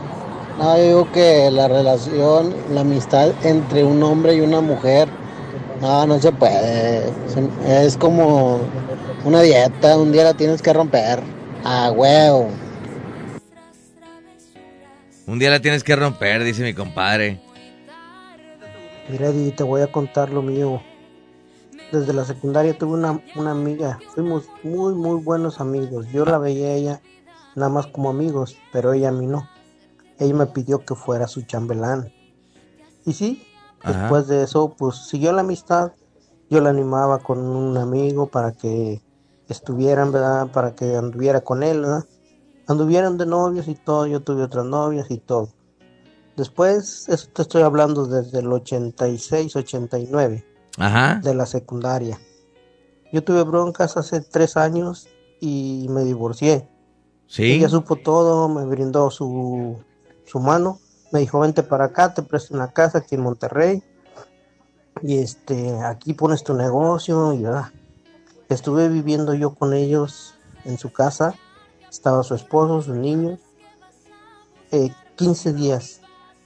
No, yo digo que la relación, la amistad entre un hombre y una mujer, no, no se puede. Es como una dieta, un día la tienes que romper. Ah, huevo. Un día la tienes que romper, dice mi compadre. Mira, Eddie, te voy a contar lo mío. desde la secundaria tuve una, una amiga, fuimos muy, muy buenos amigos. Yo la veía a ella nada más como amigos, pero ella a mí no. Ella me pidió que fuera su chambelán. Y sí, Ajá. después de eso, pues siguió la amistad. Yo la animaba con un amigo para que estuvieran, ¿verdad? Para que anduviera con él, ¿verdad? Anduvieron de novios y todo, yo tuve otras novias y todo. Después, eso te estoy hablando desde el 86, 89 Ajá. de la secundaria. Yo tuve broncas hace tres años y me divorcié. Sí. Ella supo todo, me brindó su, su mano, me dijo vente para acá, te presto una casa aquí en Monterrey y este aquí pones tu negocio y. Estuve viviendo yo con ellos en su casa, estaba su esposo, sus niños, eh, 15 días.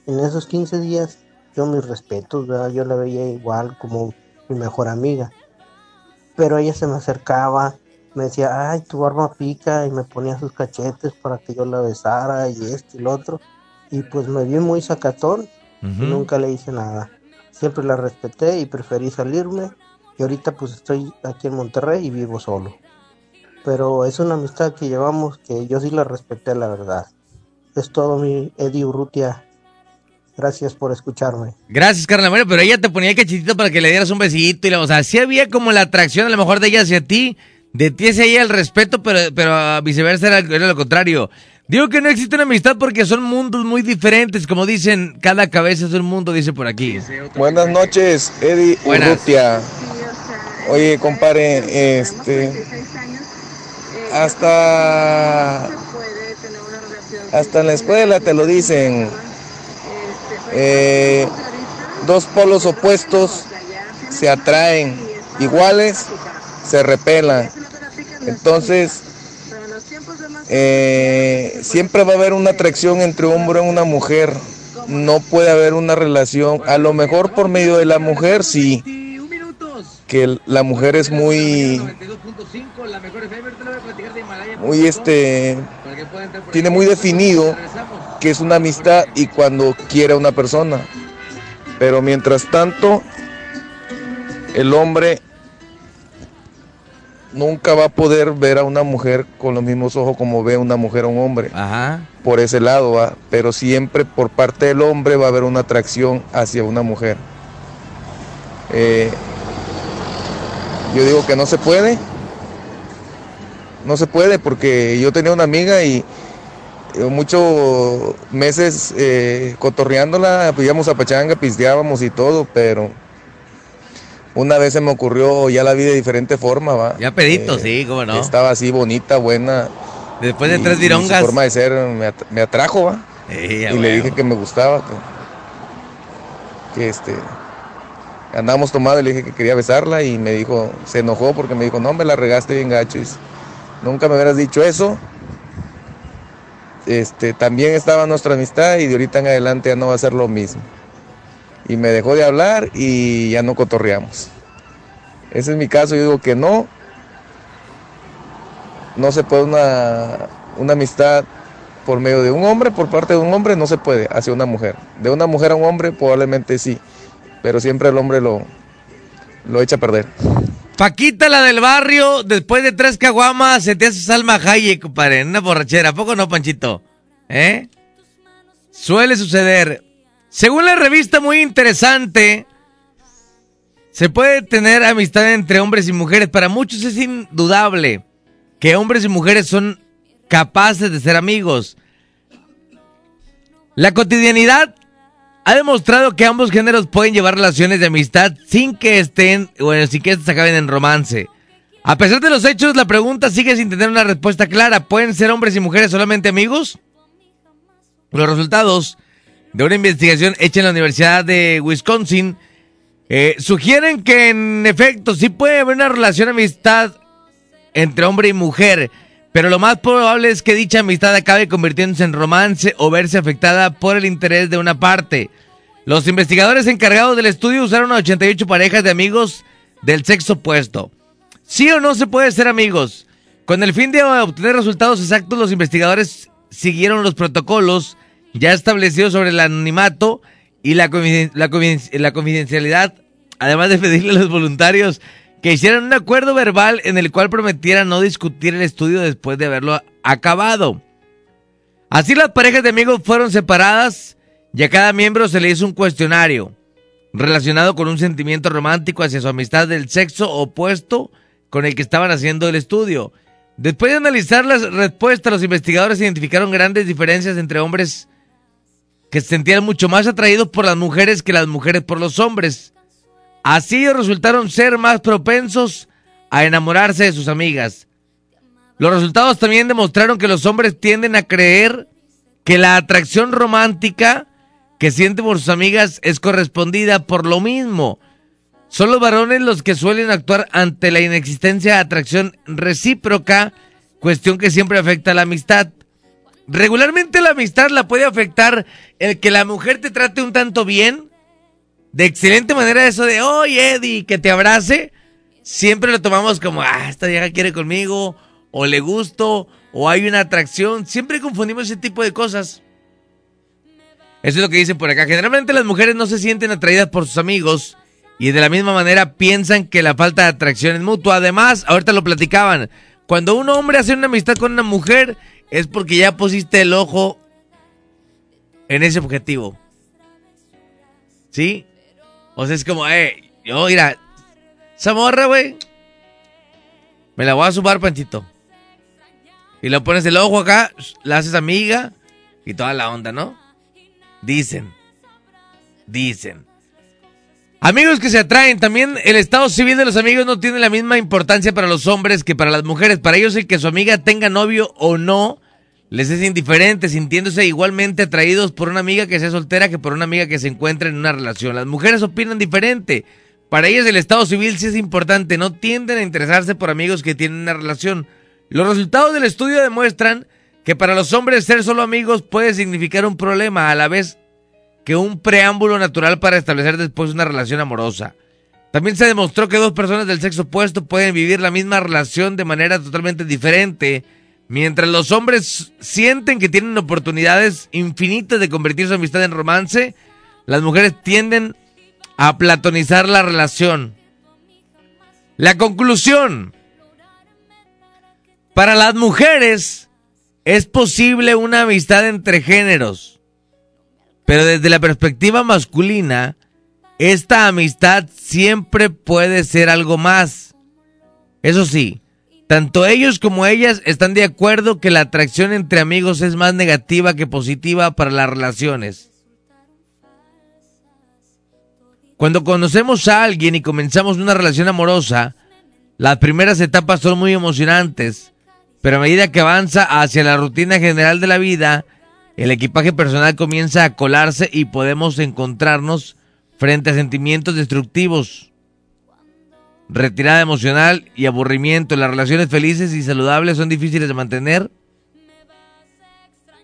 En esos 15 días yo mis respetos, ¿verdad? yo la veía igual como mi mejor amiga. Pero ella se me acercaba, me decía, ay, tu barba pica, y me ponía sus cachetes para que yo la besara, y esto y lo otro. Y pues me vi muy sacatón, y nunca le hice nada. Siempre la respeté y preferí salirme, y ahorita pues estoy aquí en Monterrey y vivo solo. Pero es una amistad que llevamos que yo sí la respeté, la verdad. Es todo mi Eddie Urrutia. Gracias por escucharme. Gracias, Carla María, pero ella te ponía cachetito para que le dieras un besito y la, o sea, sí había como la atracción a lo mejor de ella hacia ti, de ti hacia ella el respeto, pero, pero viceversa era, era lo contrario. Digo que no existe una amistad porque son mundos muy diferentes, como dicen, cada cabeza es un mundo, dice por aquí. Buenas noches, Eddie Buenas. Urrutia. Oye, compadre, este. Hasta. Hasta en la escuela te lo dicen. Eh, dos polos opuestos se atraen, iguales se repelan. Entonces, eh, siempre va a haber una atracción entre un hombre y una mujer. No puede haber una relación, a lo mejor por medio de la mujer, sí. Que la mujer es muy, muy este, tiene muy definido que es una amistad y cuando quiere a una persona. Pero mientras tanto, el hombre nunca va a poder ver a una mujer con los mismos ojos como ve una mujer a un hombre. Por ese lado va. Pero siempre por parte del hombre va a haber una atracción hacia una mujer. Eh, yo digo que no se puede. No se puede porque yo tenía una amiga y eh, muchos meses eh, cotorreándola, pues íbamos a pachanga, pisteábamos y todo, pero una vez se me ocurrió, ya la vi de diferente forma, va. Ya pedito, Eh, sí, cómo no. Estaba así bonita, buena. Después de y- tres virongas. Su forma de ser me, at- me atrajo, va. Sí, y le dije que me gustaba, que, que este andábamos tomados y le dije que quería besarla y me dijo, se enojó porque me dijo, no, me la regaste bien gacho. y dice, Nunca me hubieras dicho eso. Este, también estaba nuestra amistad y de ahorita en adelante ya no va a ser lo mismo. Y me dejó de hablar y ya no cotorreamos. Ese es mi caso, yo digo que no. No se puede una, una amistad por medio de un hombre, por parte de un hombre, no se puede hacia una mujer. De una mujer a un hombre probablemente sí, pero siempre el hombre lo, lo echa a perder. Paquita, la del barrio, después de tres caguamas, se te hace Salma Hayek, compadre, una borrachera. ¿A poco no, Panchito? ¿Eh? Suele suceder. Según la revista muy interesante, se puede tener amistad entre hombres y mujeres. Para muchos es indudable que hombres y mujeres son capaces de ser amigos. La cotidianidad ha demostrado que ambos géneros pueden llevar relaciones de amistad sin que estén, bueno, sin que estas acaben en romance. A pesar de los hechos, la pregunta sigue sin tener una respuesta clara. ¿Pueden ser hombres y mujeres solamente amigos? Los resultados de una investigación hecha en la Universidad de Wisconsin eh, sugieren que en efecto sí puede haber una relación de amistad entre hombre y mujer, pero lo más probable es que dicha amistad acabe convirtiéndose en romance o verse afectada por el interés de una parte. Los investigadores encargados del estudio usaron a 88 parejas de amigos del sexo opuesto. ¿Sí o no se puede ser amigos? Con el fin de obtener resultados exactos, los investigadores siguieron los protocolos ya establecidos sobre el anonimato y la, la la confidencialidad, además de pedirle a los voluntarios que hicieran un acuerdo verbal en el cual prometieran no discutir el estudio después de haberlo acabado. Así las parejas de amigos fueron separadas y a cada miembro se le hizo un cuestionario relacionado con un sentimiento romántico hacia su amistad del sexo opuesto con el que estaban haciendo el estudio. Después de analizar las respuestas, los investigadores identificaron grandes diferencias entre hombres que se sentían mucho más atraídos por las mujeres que las mujeres por los hombres. Así resultaron ser más propensos a enamorarse de sus amigas. Los resultados también demostraron que los hombres tienden a creer que la atracción romántica que sienten por sus amigas es correspondida por lo mismo. Son los varones los que suelen actuar ante la inexistencia de atracción recíproca, cuestión que siempre afecta a la amistad. Regularmente la amistad la puede afectar el que la mujer te trate un tanto bien, de excelente manera eso de, oye Eddie, que te abrace, siempre lo tomamos como, ah, esta vieja quiere conmigo, o le gusto, o hay una atracción, siempre confundimos ese tipo de cosas. Eso es lo que dicen por acá. Generalmente las mujeres no se sienten atraídas por sus amigos y de la misma manera piensan que la falta de atracción es mutua. Además, ahorita lo platicaban, cuando un hombre hace una amistad con una mujer es porque ya pusiste el ojo en ese objetivo. ¿Sí? O sea, es como, eh, yo, mira, esa morra, güey, me la voy a sumar, Panchito. Y le pones el ojo acá, la haces amiga y toda la onda, ¿no? Dicen. Dicen. Amigos que se atraen, también el estado civil de los amigos no tiene la misma importancia para los hombres que para las mujeres. Para ellos el que su amiga tenga novio o no les es indiferente, sintiéndose igualmente atraídos por una amiga que sea soltera que por una amiga que se encuentre en una relación. Las mujeres opinan diferente. Para ellas el estado civil sí es importante, no tienden a interesarse por amigos que tienen una relación. Los resultados del estudio demuestran que para los hombres ser solo amigos puede significar un problema a la vez un preámbulo natural para establecer después una relación amorosa. También se demostró que dos personas del sexo opuesto pueden vivir la misma relación de manera totalmente diferente Mientras los hombres sienten que tienen oportunidades infinitas de convertir su amistad en romance, las mujeres tienden a platonizar la relación. La conclusión. Para las mujeres es posible una amistad entre géneros, pero desde la perspectiva masculina, esta amistad siempre puede ser algo más. Eso sí, tanto ellos como ellas están de acuerdo que la atracción entre amigos es más negativa que positiva para las relaciones. Cuando conocemos a alguien y comenzamos una relación amorosa, las primeras etapas son muy emocionantes, pero a medida que avanza hacia la rutina general de la vida, el equipaje personal comienza a colarse y podemos encontrarnos frente a sentimientos destructivos retirada emocional y aburrimiento. Las relaciones felices y saludables son difíciles de mantener.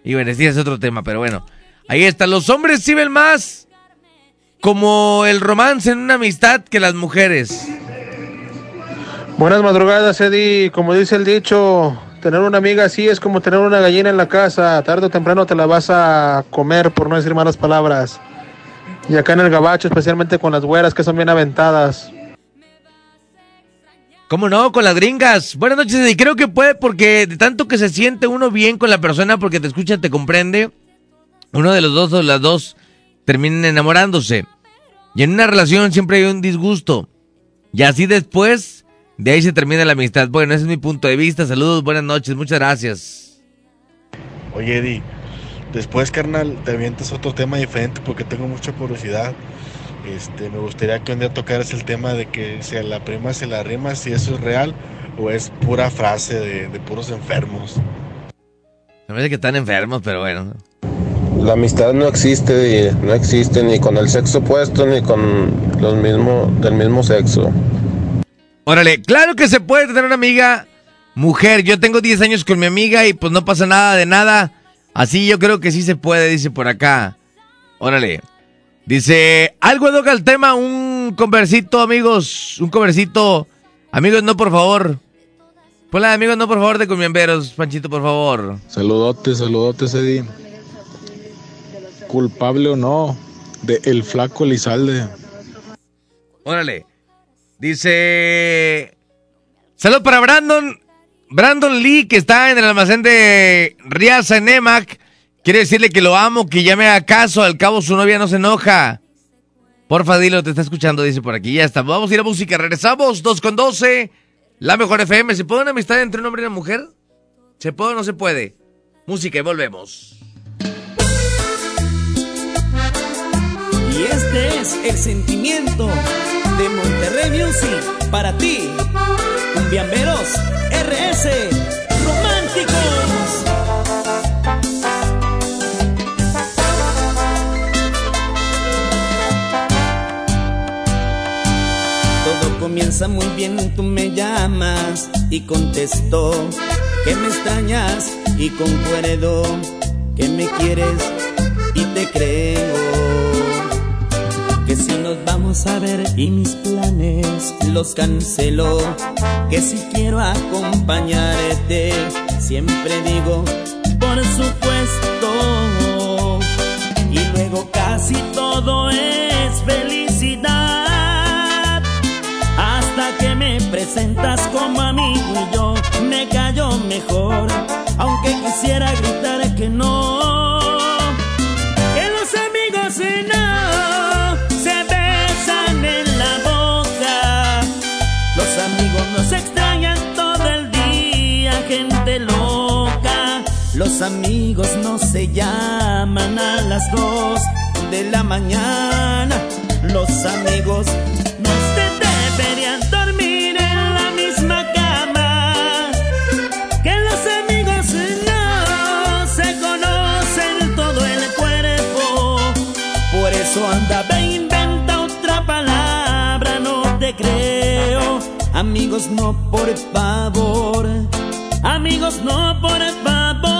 Y bueno, este es otro tema, pero bueno. Ahí está. Los hombres sí ven más como el romance en una amistad que las mujeres. Buenas madrugadas, Eddie. Como dice el dicho, tener una amiga así es como tener una gallina en la casa. Tarde o temprano te la vas a comer, por no decir malas palabras. Y acá en el gabacho, especialmente con las güeras que son bien aventadas. ¿Cómo no? Con las gringas. Buenas noches, y creo que puede porque de tanto que se siente uno bien con la persona porque te escucha, te comprende, uno de los dos o las dos terminan enamorándose. Y en una relación siempre hay un disgusto. Y así después, de ahí se termina la amistad. Bueno, ese es mi punto de vista. Saludos, buenas noches, muchas gracias. Oye, Eddie, después, carnal, te avientas otro tema diferente porque tengo mucha curiosidad. Este, me gustaría que un día tocaras el tema de que si a la prima se la rima, si eso es real o es pura frase de, puros enfermos. Me parece que están enfermos, pero bueno. La amistad no existe, no existe ni con el sexo opuesto ni con los mismos del mismo sexo. Órale, claro que se puede tener una amiga mujer. Yo tengo 10 años con mi amiga y pues no pasa nada de nada. Así yo creo que sí se puede, dice por acá. Órale. Dice, algo toca el tema, un conversito, amigos, un conversito. Amigos, no, por favor. Hola, amigos, no, por favor, de Cumiamberos, Panchito, por favor. Saludotes, saludotes, Eddie. Culpable o no, de El Flaco Elizalde. Órale. Dice. Salud para Brandon. Brandon Lee, que está en el almacén de Riaza en Emac. Quiere decirle que lo amo, que ya me haga caso. Al cabo, su novia no se enoja. Porfa, dilo, te está escuchando, dice por aquí. Ya está. Vamos a ir a música. Regresamos, 2 con 12. La mejor FM. ¿Se puede una amistad entre un hombre y una mujer? ¿Se puede o no se puede? Música y volvemos. Y este es el sentimiento de Monterrey Music para ti. Cumbiamberos RS Románticos. Todo comienza muy bien, tú me llamas y contesto que me extrañas y concuerdo que me quieres y te creo ver y mis planes los cancelo, que si quiero acompañarte, siempre digo, por supuesto. Y luego casi todo es felicidad, hasta que me presentas como amigo y yo me callo mejor, aunque quisiera gritar que no. Los amigos no se llaman a las dos de la mañana. Los amigos no se deberían dormir en la misma cama. Que los amigos no se conocen todo el cuerpo. Por eso anda, ve, inventa otra palabra, no te creo. Amigos, no por favor. Amigos, no por favor.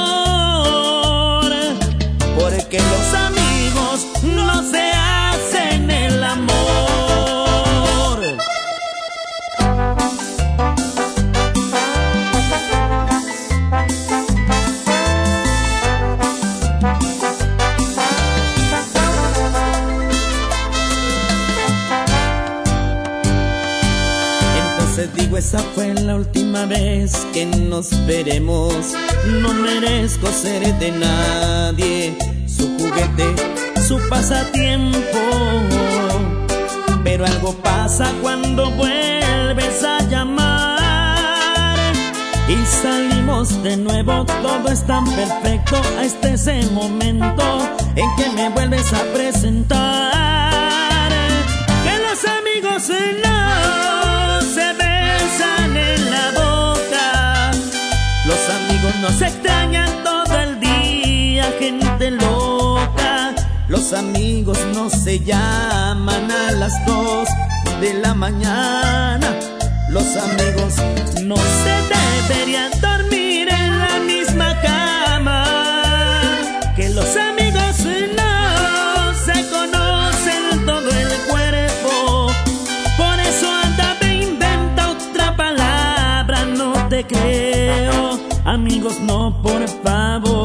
Esa fue la última vez que nos veremos. No merezco ser de nadie, su juguete, su pasatiempo. Pero algo pasa cuando vuelves a llamar y salimos de nuevo. Todo es tan perfecto. Este es el momento en que me vuelves a presentar. Que los amigos no nos extrañan todo el día, gente loca. Los amigos no se llaman a las dos de la mañana. Los amigos no se deberían dormir en la misma cama. Que los amigos no se conocen todo el cuerpo. Por eso anda, ve, inventa otra palabra, no te creo. No, por favor.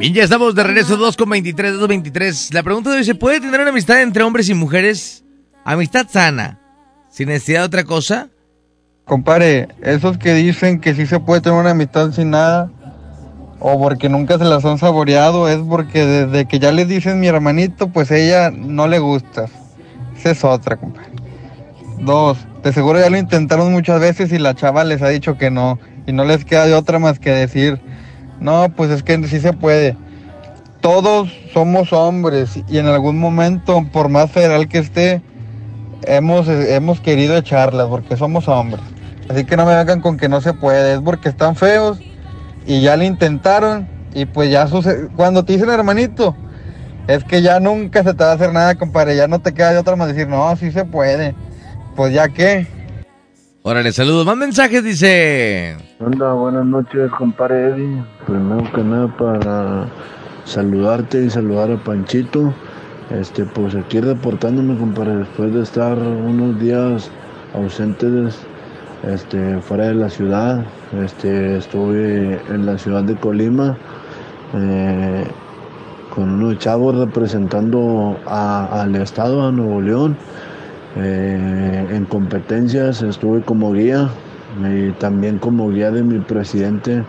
Bien, ya estamos de regreso 2.23, 2.23. La pregunta de hoy, ¿se puede tener una amistad entre hombres y mujeres? Amistad sana, sin necesidad de otra cosa. Compare, esos que dicen que sí se puede tener una amistad sin nada, o porque nunca se las han saboreado, es porque desde que ya les dicen mi hermanito, pues ella no le gusta. Esa es otra, compadre. Dos, de seguro ya lo intentaron muchas veces y la chava les ha dicho que no, y no les queda de otra más que decir, no, pues es que sí se puede. Todos somos hombres y en algún momento, por más federal que esté, hemos, hemos querido echarlas porque somos hombres. Así que no me vengan con que no se puede, es porque están feos y ya lo intentaron y pues ya sucede. Cuando te dicen hermanito, es que ya nunca se te va a hacer nada, compadre, ya no te queda de otra más decir, no, sí se puede. Pues ya que. Órale, saludos. Más mensajes, dice. Hola, buenas noches, compadre Eddie. Primero que nada para saludarte y saludar a Panchito. Este, pues aquí reportándome, compadre, después de estar unos días ausentes este, fuera de la ciudad. Este, estuve en la ciudad de Colima eh, con unos chavos representando al estado, a Nuevo León. Eh, en competencias estuve como guía y también como guía de mi presidente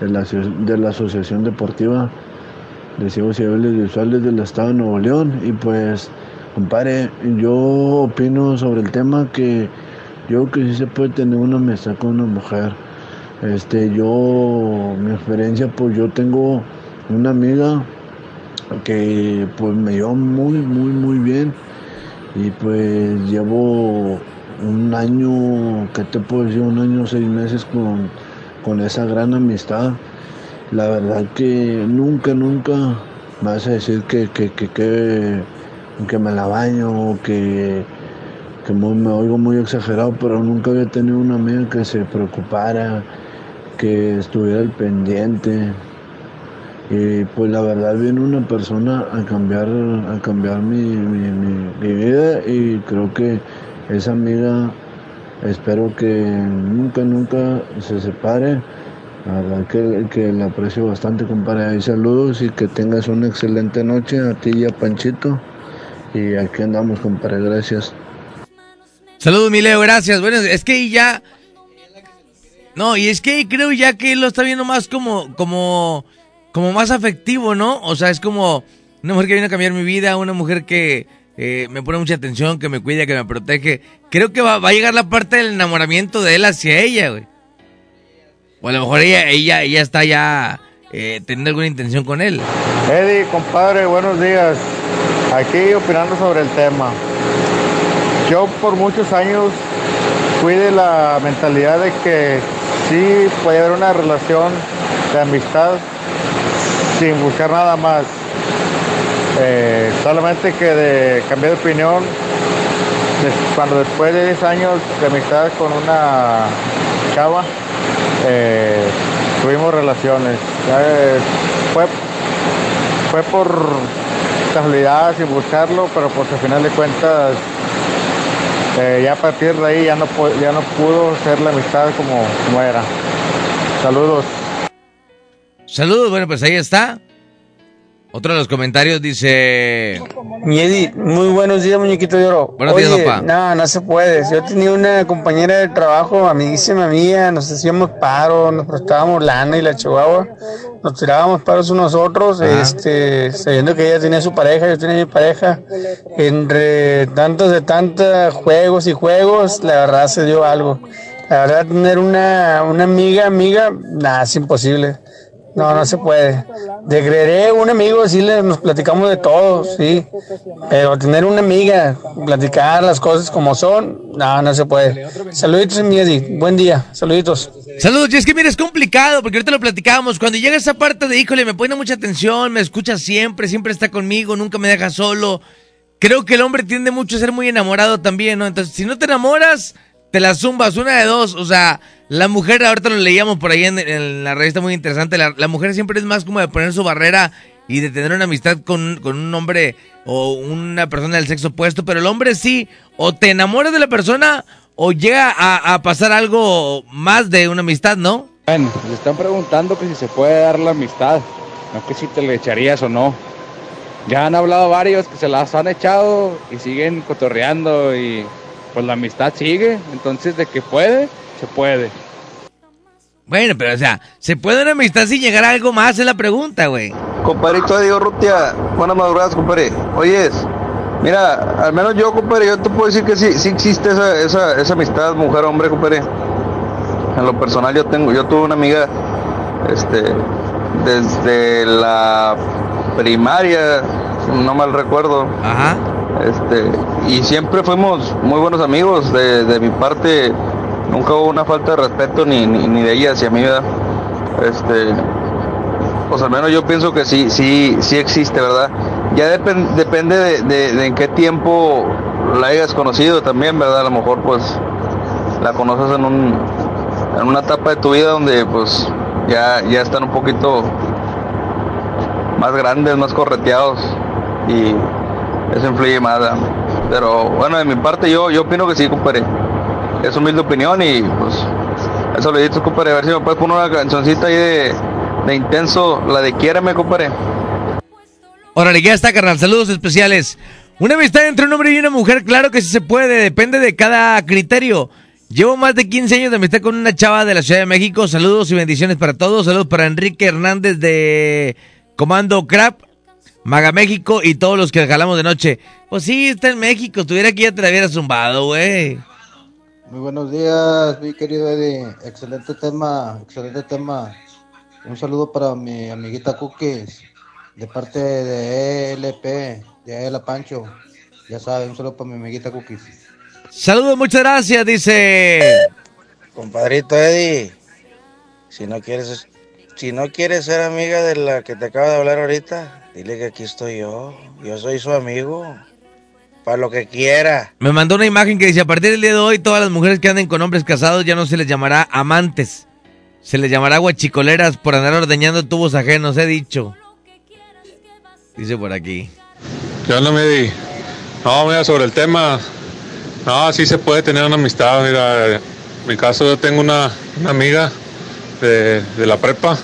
de la, de la Asociación Deportiva de Ciegos y Débiles Visuales del Estado de Nuevo León. Y pues, compadre, yo opino sobre el tema que yo que sí se puede tener una amistad con una mujer. Este, yo, mi experiencia, pues yo tengo una amiga que pues me llevó muy, muy, muy bien. Y pues llevo un año, ¿qué te puedo decir? Un año, seis meses con, con esa gran amistad. La verdad que nunca, nunca vas a decir que, que, que, que, me la baño, que, que me oigo muy exagerado, pero nunca había tenido una amiga que se preocupara, que estuviera al pendiente. Y pues la verdad viene una persona a cambiar, a cambiar mi, mi, mi- mi vida y creo que esa amiga espero que nunca, nunca se separe. La verdad que, que la aprecio bastante, compadre. Y saludos y que tengas una excelente noche a ti y a Panchito. Y aquí andamos, compadre. Gracias. Saludos, mi Leo, gracias. Bueno, es que ya. No, y es que creo ya que lo está viendo más como, como, como más afectivo, ¿no? O sea, es como una mujer que viene a cambiar mi vida, una mujer que eh, me pone mucha atención, que me cuida, que me protege. Creo que va, va a llegar la parte del enamoramiento de él hacia ella, güey. O a lo mejor ella, ella, ella está ya eh, teniendo alguna intención con él. Eddie, compadre, buenos días. Aquí opinando sobre el tema. Yo por muchos años fui de la mentalidad de que sí puede haber una relación de amistad sin buscar nada más. Eh, solamente que de cambié de opinión cuando después de 10 años de amistad con una chava eh, tuvimos relaciones. Eh, fue, fue por casualidad, sin buscarlo, pero pues al final de cuentas, ya a partir de ahí ya no, ya no pudo ser la amistad como, como era. Saludos. Saludos, bueno, pues ahí está. Otro de los comentarios dice. Eddie, muy buenos días, muñequito de oro. Buenos días, papá. No, no se puede. Yo tenía una compañera de trabajo, amiguísima mía, nos hacíamos paro, nos prestábamos lana y la chihuahua, nos tirábamos paros unos otros, este, sabiendo que ella tenía su pareja, yo tenía mi pareja. Entre tantos de tantos juegos y juegos, la verdad se dio algo. La verdad, tener una, una amiga, amiga, nada, es imposible. No, no se puede. Degregué un amigo, sí, nos platicamos de todo, sí. Pero tener una amiga, platicar las cosas como son, no, no se puede. Saluditos, mi Eddie. Buen día. Saluditos. Saludos, y es que mira, es complicado, porque ahorita lo platicábamos. Cuando llega esa parte de, híjole, me pone mucha atención, me escucha siempre, siempre está conmigo, nunca me deja solo. Creo que el hombre tiende mucho a ser muy enamorado también, ¿no? Entonces, si no te enamoras, te la zumbas, una de dos. O sea, la mujer, ahorita lo leíamos por ahí en, la revista muy interesante, la, mujer siempre es más como de poner su barrera y de tener una amistad con, con un hombre o una persona del sexo opuesto, pero el hombre sí, o te enamoras de la persona o llega a, a pasar algo más de una amistad, ¿no? Bueno, le están preguntando que si se puede dar la amistad, no que si te le echarías o no. Ya han hablado varios que se las han echado y siguen cotorreando y pues la amistad sigue, entonces de que puede, se puede. Bueno, pero o sea, ¿se puede una amistad sin llegar a algo más? Es la pregunta, güey. Compadrito Diego Rutia, buenas madrugadas, compadre. Oyes, mira, al menos yo, compadre, yo te puedo decir que sí, sí existe esa, esa, esa amistad mujer-hombre, compadre. En lo personal yo tengo, yo tuve una amiga, este, desde la primaria, no mal recuerdo. Ajá. Este, y siempre fuimos muy buenos amigos, de, de mi parte nunca hubo una falta de respeto ni, ni, ni de ella hacia mí, ¿verdad? Este, pues al menos yo pienso que sí, sí, sí existe, ¿verdad? Ya depen- depende de, de- de en qué tiempo la hayas conocido también, ¿verdad? A lo mejor pues la conoces en un en una etapa de tu vida donde pues ya, ya están un poquito más grandes, más correteados y eso influye más, ¿verdad? Pero bueno, de mi parte yo, yo opino que sí, compadre. Es humilde opinión y pues eso le dices, compadre, a ver si me puedes poner una cancioncita ahí de, de intenso, la de quiéreme, compadre. Órale, ya está, carnal. Saludos especiales. Una amistad entre un hombre y una mujer, claro que sí se puede, depende de cada criterio. Llevo más de 15 años de amistad con una chava de la Ciudad de México. Saludos y bendiciones para todos. Saludos para Enrique Hernández de Comando Crap, Maga México y todos los que jalamos de noche. Pues sí, está en México. Estuviera aquí ya te la hubiera zumbado, güey. Muy buenos días, mi querido Eddie. Excelente tema, excelente tema. Un saludo para mi amiguita Cookies, de parte de ELP, de La Pancho. Ya sabes, un saludo para mi amiguita Cookies. Saludos, muchas gracias, dice. Compadrito Eddie, si no quieres, si no quieres ser amiga de la que te acaba de hablar ahorita, dile que aquí estoy yo. Yo soy su amigo. Para lo que quiera. Me mandó una imagen que dice, a partir del día de hoy, todas las mujeres que anden con hombres casados ya no se les llamará amantes. Se les llamará guachicoleras por andar ordeñando tubos ajenos, he dicho. Dice por aquí. ¿Qué onda, Medi? No, mira, sobre el tema, no, sí se puede tener una amistad. Mira, en mi caso yo tengo una, una amiga de, de la prepa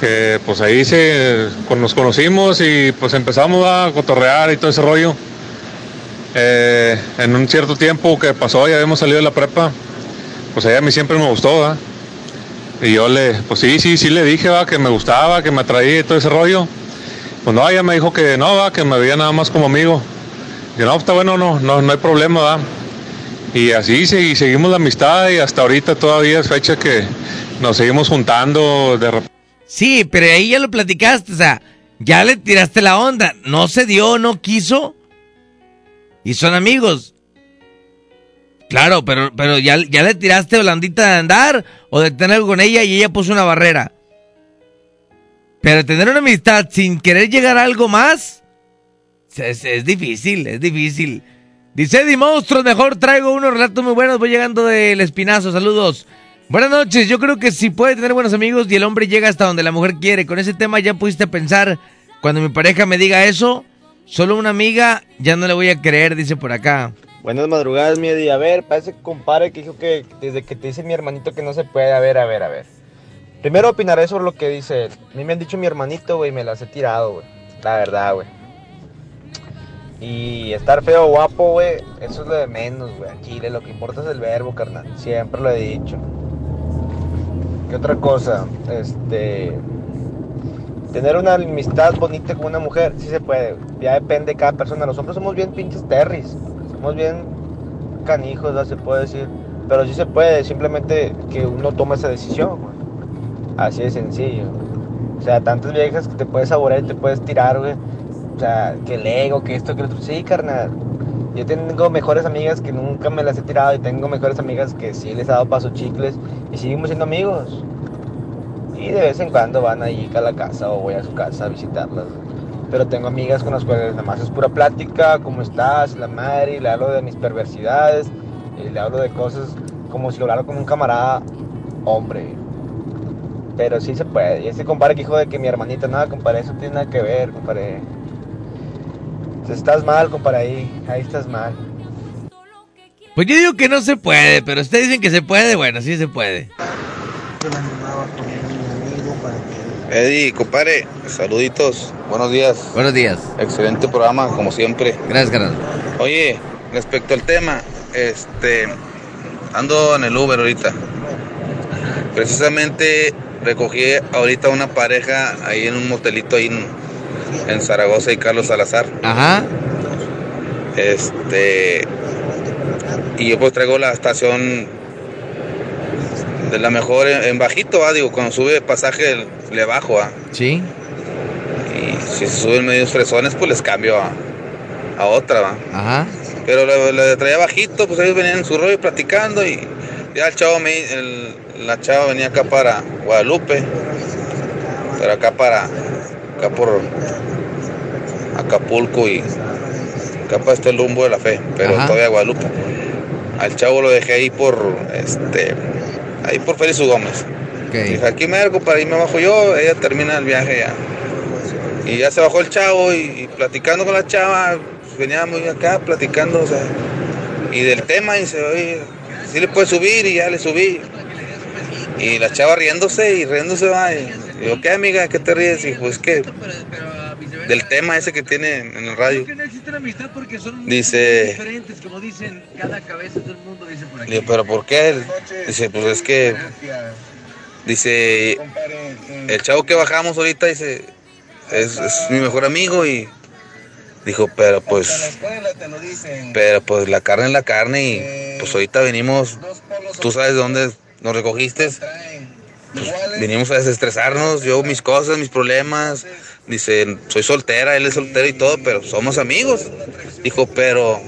que pues ahí se, nos conocimos y pues empezamos a cotorrear y todo ese rollo. Eh, en un cierto tiempo que pasó, ya habíamos salido de la prepa, pues ella a mí siempre me gustó. Y yo le, pues sí, sí, sí le dije, va, que me gustaba, que me atraía y todo ese rollo. Pues no, ella me dijo que no, va, que me veía nada más como amigo. Y no, está bueno, no, no, no hay problema, va. Y así segui- seguimos la amistad y hasta ahorita todavía es fecha que nos seguimos juntando de repente. Sí, pero ahí ya lo platicaste, o sea, ya le tiraste la onda. No se dio, no quiso. Y son amigos. Claro, pero, pero ya, ya le tiraste holandita de andar o de tener algo con ella y ella puso una barrera. Pero tener una amistad sin querer llegar a algo más es, es difícil, es difícil. Dice Eddie Monstruos, mejor traigo unos relatos muy buenos. Voy llegando del espinazo, saludos. Buenas noches, yo creo que si puede tener buenos amigos y el hombre llega hasta donde la mujer quiere. Con ese tema ya pudiste pensar, cuando mi pareja me diga eso, solo una amiga, ya no le voy a creer, dice por acá. Buenas madrugadas, mi Eddie. A ver, parece que compare que dijo que desde que te dice mi hermanito que no se puede. A ver, a ver, a ver. Primero opinaré sobre lo que dice él. A mí me han dicho mi hermanito, güey, me las he tirado, güey. La verdad, güey. Y estar feo guapo, güey, eso es lo de menos, güey. Chile, lo que importa es el verbo, carnal. Siempre lo he dicho. ¿Qué otra cosa? Este. Tener una amistad bonita con una mujer, sí se puede. Ya depende de cada persona. Los hombres somos bien pinches terris. Somos bien canijos, ¿no? se puede decir. Pero sí se puede, simplemente que uno toma esa decisión. Así de sencillo. O sea, tantas viejas que te puedes saborear y te puedes tirar, güey. O sea, que el ego, que esto, que lo otro. Sí, carnal. Yo tengo mejores amigas que nunca me las he tirado y tengo mejores amigas que sí les he dado paso chicles y seguimos siendo amigos. Y de vez en cuando van ahí a la casa o voy a su casa a visitarlas. Pero tengo amigas con las cuales nada más es pura plática, ¿cómo estás? La madre, y le hablo de mis perversidades, y le hablo de cosas como si hablara con un camarada hombre. Pero sí se puede. Y ese compadre que dijo de que mi hermanita, nada, compadre, eso tiene nada que ver, compadre. Estás mal, compadre, ahí, ahí estás mal. Pues yo digo que no se puede, pero ustedes dicen que se puede, bueno, sí se puede. Eddie, compadre, saluditos, buenos días. Buenos días. Excelente programa, como siempre. Gracias, carnal. Oye, respecto al tema, este, ando en el Uber ahorita. Precisamente recogí ahorita una pareja ahí en un motelito ahí en, en Zaragoza y Carlos Salazar. Ajá. Este, y yo pues traigo la estación de la mejor en, en bajito, ah, digo, cuando sube pasaje le bajo, ah. Sí. Y si se suben medios fresones, pues les cambio a, a otra, va. Ajá. Pero la, la traía bajito, pues ellos venían en su rollo platicando y ya el chavo, me, el- la chava venía acá para Guadalupe, pero acá para, acá por Acapulco y acá para este rumbo de la fe, pero Ajá. todavía Guadalupe. Al chavo lo dejé ahí por, este, ahí por Félix. Gómez. Dije, aquí me hago para ahí me bajo yo, ella termina el viaje ya. Y ya se bajó el chavo y, y platicando con la chava, pues, veníamos acá platicando, o sea, y del tema, y dice, oye, sí le puedes subir, y ya le subí. Y la chava riéndose y riéndose va. Y digo, ¿qué amiga? ¿Qué te ríes? Y pues que del tema ese que tiene en el radio. Dice- digo, pero ¿por qué? Dice, pues es que, dice, el chavo que bajamos ahorita, dice, es, es mi mejor amigo y dijo, pero pues, pero pues la carne es la carne y pues ahorita venimos, tú sabes de dónde nos recogiste, pues, vinimos a desestresarnos, yo mis cosas, mis problemas, dice, soy soltera, él es soltero y todo, pero somos amigos, dijo, pero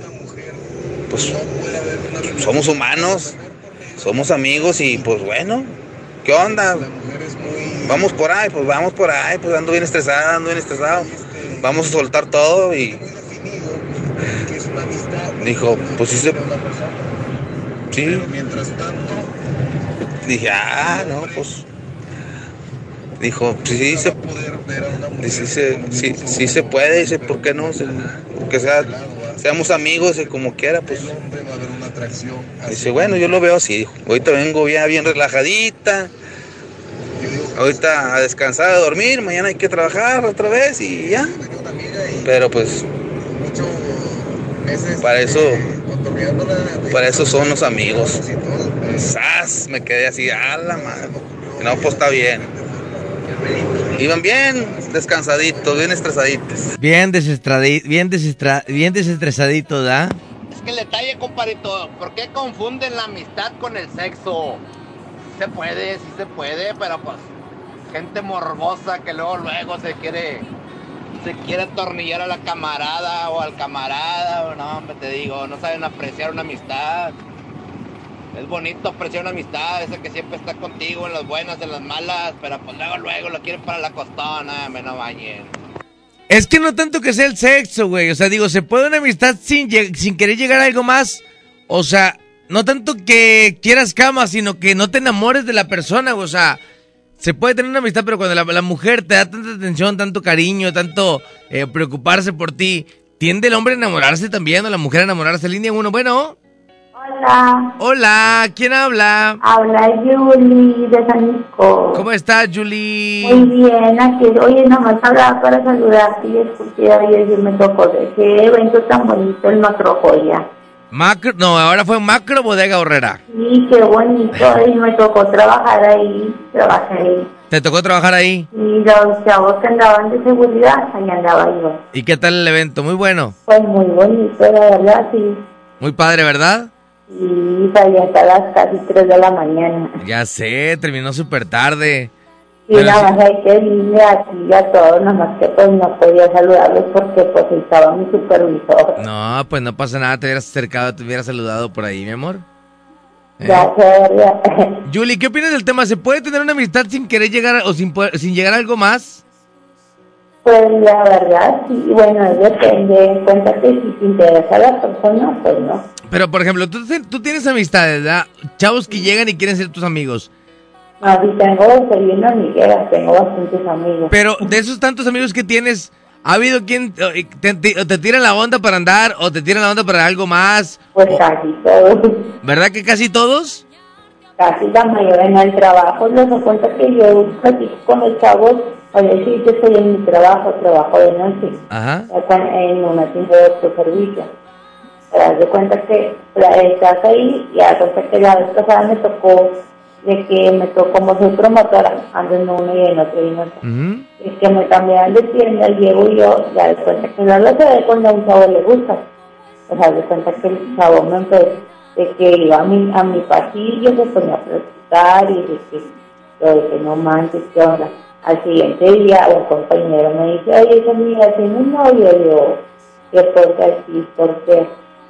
pues somos humanos, somos amigos y pues bueno, ¿qué onda? Vamos por ahí, pues vamos por ahí, pues ando bien estresado, ando bien estresado. Vamos a soltar todo y dijo, pues sí se... Sí. Dije, ah, no, pues... Dijo, sí, se, dice, sí, sí, se puede, dice, ¿por qué no? Se- Que sea, seamos amigos y como quiera, pues. Dice, bueno, yo lo veo así, dijo. Ahorita vengo ya bien relajadita. Ahorita a descansar, a dormir, mañana hay que trabajar otra vez y ya. Pero pues para eso para eso son los amigos. ¡Sas! Me quedé así, a la madre. No, pues está bien. Iban bien descansaditos, bien estresaditos. Bien desestradi- bien desestra- bien desestresadito, ¿da? Es que el detalle, compadrito, ¿por qué confunden la amistad con el sexo? Se puede, sí se puede, pero pues gente morbosa que luego luego se quiere se quiere atornillar a la camarada o al camarada, o no, hombre, te digo, no saben apreciar una amistad. Es bonito apreciar una amistad, esa que siempre está contigo en las buenas, en las malas, pero pues luego luego lo quieren para la costona, me no bañen. Es que no tanto que sea el sexo, güey. O sea, digo, se puede una amistad sin, sin querer llegar a algo más. O sea, no tanto que quieras cama, sino que no te enamores de la persona. O sea, se puede tener una amistad, pero cuando la, la mujer te da tanta atención, tanto cariño, tanto eh, preocuparse por ti, tiende el hombre a enamorarse también, o la mujer a enamorarse. Línea uno, bueno. Hola, Hola, ¿quién habla? habla Yuli de San Nico. ¿Cómo estás, Julie? Muy bien, aquí, oye, nomás hablaba para saludarte y escuchar y decir, me tocó de qué evento tan bonito el Macrojoya. Macro, no, ahora fue Macro Bodega Horrera. Sí, qué bonito, y me tocó trabajar ahí, trabajé ahí. ¿Te tocó trabajar ahí? Y los chavos que andaban de seguridad, ahí andaba yo. ¿Y qué tal el evento? Muy bueno. Pues muy bonito, la verdad, sí. Muy padre, ¿verdad? Y salí hasta las casi 3 de la mañana. Ya sé, terminó súper tarde. Y nada sí- más hay que irle aquí a todos, nada más que pues no podía saludarlos porque pues estaba mi supervisor. No, pues no pasa nada, te hubieras acercado, te hubieras saludado por ahí, mi amor. ¿Eh? Ya. Julie, *laughs* ¿qué opinas del tema? ¿Se puede tener una amistad sin querer llegar o sin, poder- sin llegar a algo más? Pues la verdad, sí, bueno, depende, en cuenta que si te interesa la persona, pues no. Pero, por ejemplo, tú, tú tienes amistades, ¿verdad? Chavos que llegan y quieren ser tus amigos. Si tengo, soy una amiguera, tengo bastantes amigos. Pero de esos tantos amigos que tienes, ¿ha habido quien eh, te, te- te tiran la onda para andar o te tiran la onda para algo más? Pues casi todos, ¿Verdad que casi todos? casi la mayoría en el trabajo, les doy cuenta que yo platico con los chavos, oye, sí, yo estoy en mi trabajo, trabajo de noche. Ajá. en una tienda de autoservicio. Te das de cuenta que estás ahí y haz cuenta que la vez pasada me tocó de que me tocó como soy promotora, ando en uno y en otro y en otro. Y que me cambiaron de tienda, llego yo, ya de cuenta que no lo sé cuando a un chavo le gusta. O sea, de cuenta que el chavo me empezó, de que iba a mi, a mi pasillo, se ponía a platicar y de que, yo de que no manches, ¿qué onda? Al siguiente día un compañero me dice, oye, esa amiga tiene un novio, y yo, ¿qué por qué así? ¿Por qué?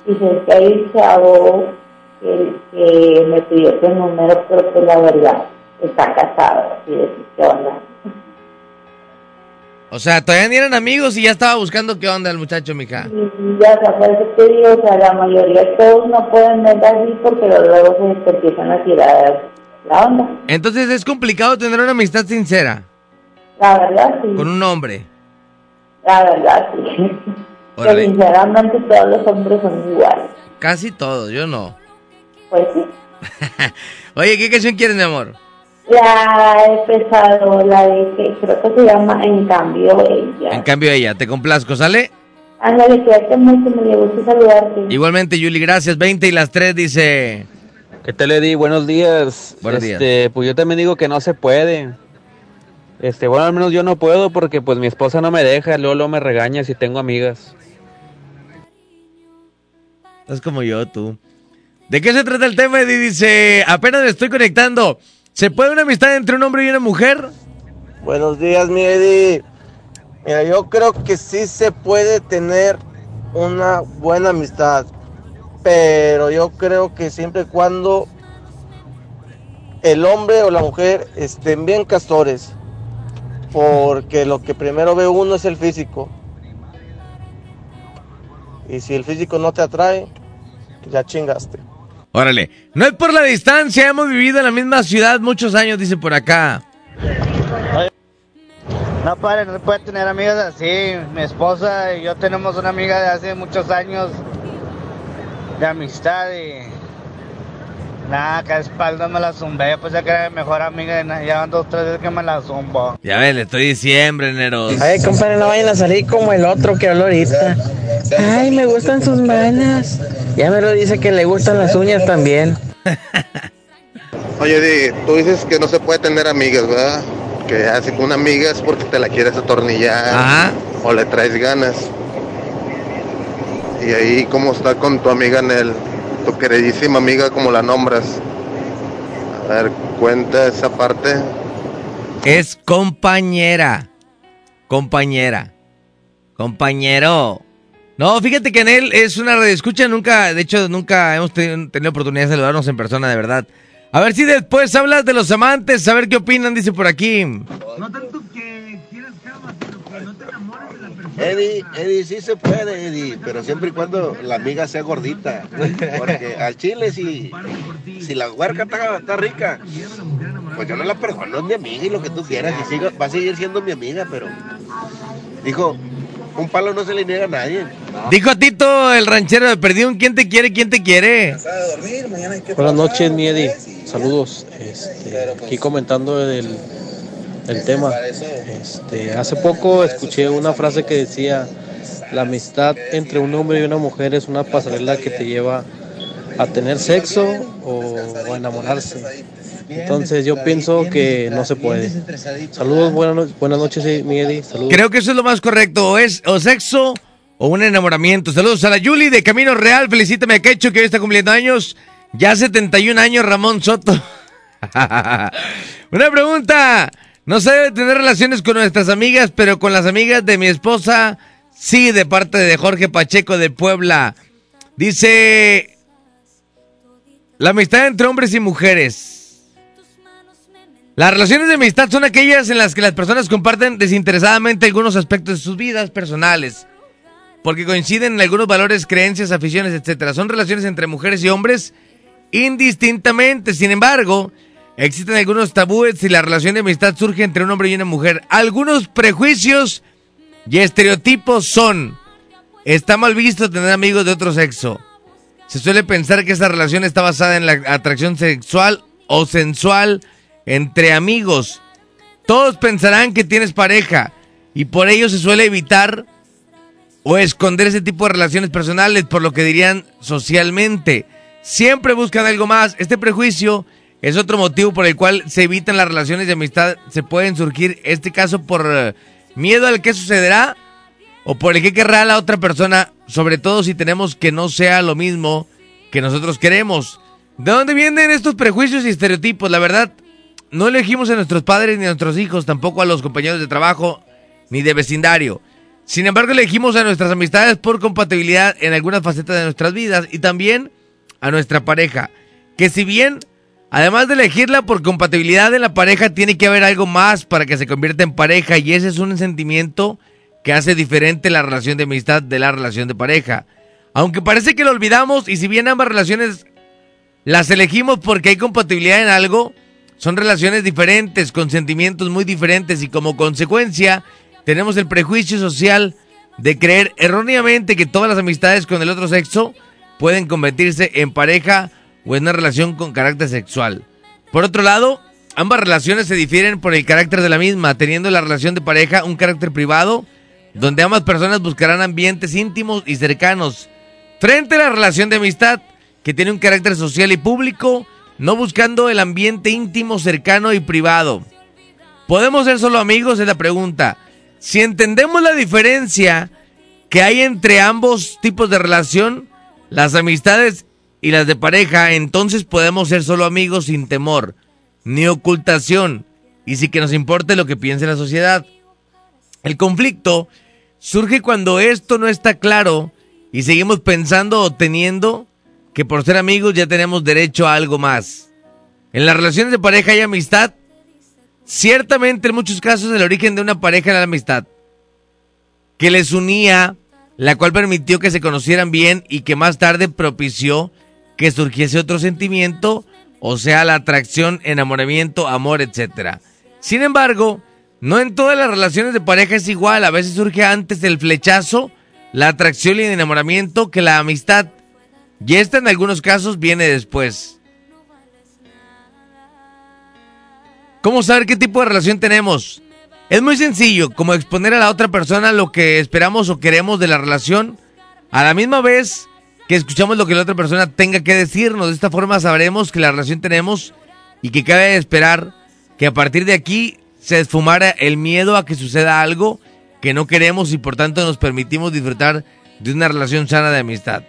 Dice, que hay un chavo que, que me pidió tu número, pero que la verdad está casado, y decir, ¿qué onda? O sea, todavía ni eran amigos y ya estaba buscando qué onda el muchacho, mija. Y ya, o sea, por eso te digo, o sea, la mayoría, todos no pueden ver así porque luego se te empiezan a tirar la onda. Entonces es complicado tener una amistad sincera La verdad, sí. con un hombre. La verdad, sí. Órale. sinceramente todos los hombres son iguales. Casi todos, yo no. Pues sí. *laughs* Oye, ¿qué canción quieres, mi amor? La he pesado, la de que creo que se llama En cambio ella. En cambio ella, te complazco, ¿sale? Ándale, cuídate mucho, me dio gusto saludarte. Igualmente, Yuli, gracias. 20 y las 3 dice... ¿Qué tal, Eddie? Buenos días. Buenos este, Pues yo también digo que no se puede. Este, bueno, al menos yo no puedo porque pues mi esposa no me deja, luego, luego me regaña si tengo amigas. Estás como yo, tú. ¿De qué se trata el tema? Eddie dice, apenas me estoy conectando. ¿Se puede una amistad entre un hombre y una mujer? Buenos días, mi Eddie. Mira, yo creo que sí se puede tener una buena amistad, pero yo creo que siempre y cuando el hombre o la mujer estén bien castores, porque lo que primero ve uno es el físico. Y si el físico no te atrae, ya chingaste. Órale. No es por la distancia, hemos vivido en la misma ciudad muchos años, dice por acá. No, padre, no se puede tener amigas así. Mi esposa y yo tenemos una amiga de hace muchos años de amistad y. Nada, que a espalda me la zumbé. Pues ya que era mi mejor amiga y ya van dos, tres veces que me la zumbo. Ya ves, le estoy diciembre, Neros. Ay, compadre, no vayan a salir como el otro que habló ahorita. Ay, me gustan sus manos. Ya me lo dice que le gustan las uñas también. Oye, Di, tú dices que no se puede tener amigas, ¿verdad? Que hace con una amiga es porque te la quieres atornillar o le traes ganas. Y ahí, ¿cómo está con tu amiga Nel? Tu queridísima amiga, como la nombras. A ver, cuenta esa parte. Es compañera. Compañera. Compañero. No, fíjate que en él es una escucha nunca, de hecho, nunca hemos tenido, tenido oportunidad de saludarnos en persona, de verdad. A ver si después hablas de los amantes, a ver qué opinan, dice por aquí. Eddie, Eddie, sí se puede, Eddie, pero siempre y cuando la amiga sea gordita. Porque al chile, si, si la huerca está, está rica, pues yo no la perdono, es mi amiga y lo que tú quieras. Y sigo- va a seguir siendo mi amiga, pero. Dijo, un palo no se le niega a nadie. Dijo Tito, el ranchero de Perdido, ¿quién te quiere? ¿Quién te quiere? Buenas noches, mi Eddie. Saludos. Este, aquí comentando el, el tema. Este, hace poco escuché una frase que decía, la amistad entre un hombre y una mujer es una pasarela que te lleva a tener sexo o a enamorarse. Entonces yo pienso que no se puede. Saludos, buenas, no- buenas noches, mi Eddie. Saludos. Creo que eso es lo más correcto, o es o sexo o un enamoramiento. Saludos a la Yuli de Camino Real, felicítame a Quecho que hoy está cumpliendo años. Ya 71 años Ramón Soto. *laughs* Una pregunta. No se debe tener relaciones con nuestras amigas, pero con las amigas de mi esposa, sí, de parte de Jorge Pacheco de Puebla. Dice, la amistad entre hombres y mujeres. Las relaciones de amistad son aquellas en las que las personas comparten desinteresadamente algunos aspectos de sus vidas personales, porque coinciden en algunos valores, creencias, aficiones, etc. Son relaciones entre mujeres y hombres indistintamente. Sin embargo, existen algunos tabúes si la relación de amistad surge entre un hombre y una mujer. Algunos prejuicios y estereotipos son: está mal visto tener amigos de otro sexo. Se suele pensar que esa relación está basada en la atracción sexual o sensual entre amigos. Todos pensarán que tienes pareja y por ello se suele evitar o esconder ese tipo de relaciones personales por lo que dirían socialmente. Siempre buscan algo más. Este prejuicio es otro motivo por el cual se evitan las relaciones de amistad. Se pueden surgir, este caso, por eh, miedo al que sucederá o por el que querrá la otra persona, sobre todo si tenemos que no sea lo mismo que nosotros queremos. ¿De dónde vienen estos prejuicios y estereotipos? La verdad, no elegimos a nuestros padres ni a nuestros hijos, tampoco a los compañeros de trabajo ni de vecindario. Sin embargo, elegimos a nuestras amistades por compatibilidad en algunas facetas de nuestras vidas y también a nuestra pareja. Que si bien, además de elegirla por compatibilidad en la pareja, tiene que haber algo más para que se convierta en pareja y ese es un sentimiento que hace diferente la relación de amistad de la relación de pareja. Aunque parece que lo olvidamos y si bien ambas relaciones las elegimos porque hay compatibilidad en algo, son relaciones diferentes, con sentimientos muy diferentes y como consecuencia tenemos el prejuicio social de creer erróneamente que todas las amistades con el otro sexo pueden convertirse en pareja o en una relación con carácter sexual. Por otro lado, ambas relaciones se difieren por el carácter de la misma, teniendo la relación de pareja un carácter privado, donde ambas personas buscarán ambientes íntimos y cercanos, frente a la relación de amistad, que tiene un carácter social y público, no buscando el ambiente íntimo, cercano y privado. ¿Podemos ser solo amigos? Es la pregunta. Si entendemos la diferencia que hay entre ambos tipos de relación, las amistades y las de pareja, entonces podemos ser solo amigos sin temor, ni ocultación, y sin que nos importe lo que piense la sociedad. El conflicto surge cuando esto no está claro y seguimos pensando o teniendo que por ser amigos ya tenemos derecho a algo más. En las relaciones de pareja y amistad, ciertamente en muchos casos el origen de una pareja era la amistad, que les unía, la cual permitió que se conocieran bien y que más tarde propició que surgiese otro sentimiento, o sea, la atracción, enamoramiento, amor, etc. Sin embargo, no en todas las relaciones de pareja es igual, a veces surge antes el flechazo, la atracción y el enamoramiento que la amistad, y esta en algunos casos viene después. ¿Cómo saber qué tipo de relación tenemos? Es muy sencillo, como exponer a la otra persona lo que esperamos o queremos de la relación, a la misma vez que escuchamos lo que la otra persona tenga que decirnos. De esta forma sabremos que la relación tenemos y que cabe esperar que a partir de aquí se esfumara el miedo a que suceda algo que no queremos y por tanto nos permitimos disfrutar de una relación sana de amistad.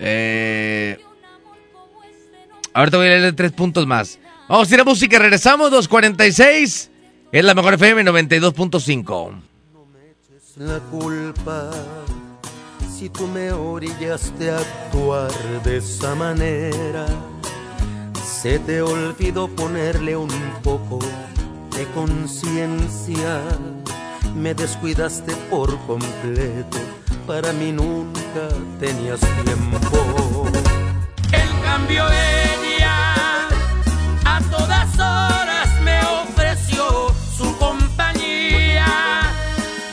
Eh, ahorita voy a leer tres puntos más. Vamos a ir a música, regresamos, 2.46. Es la mejor FM 92.5 la culpa si tú me orillaste a actuar de esa manera. Se te olvidó ponerle un poco de conciencia. Me descuidaste por completo. Para mí nunca tenías tiempo. El cambio ella a todas horas me ofreció su compañía.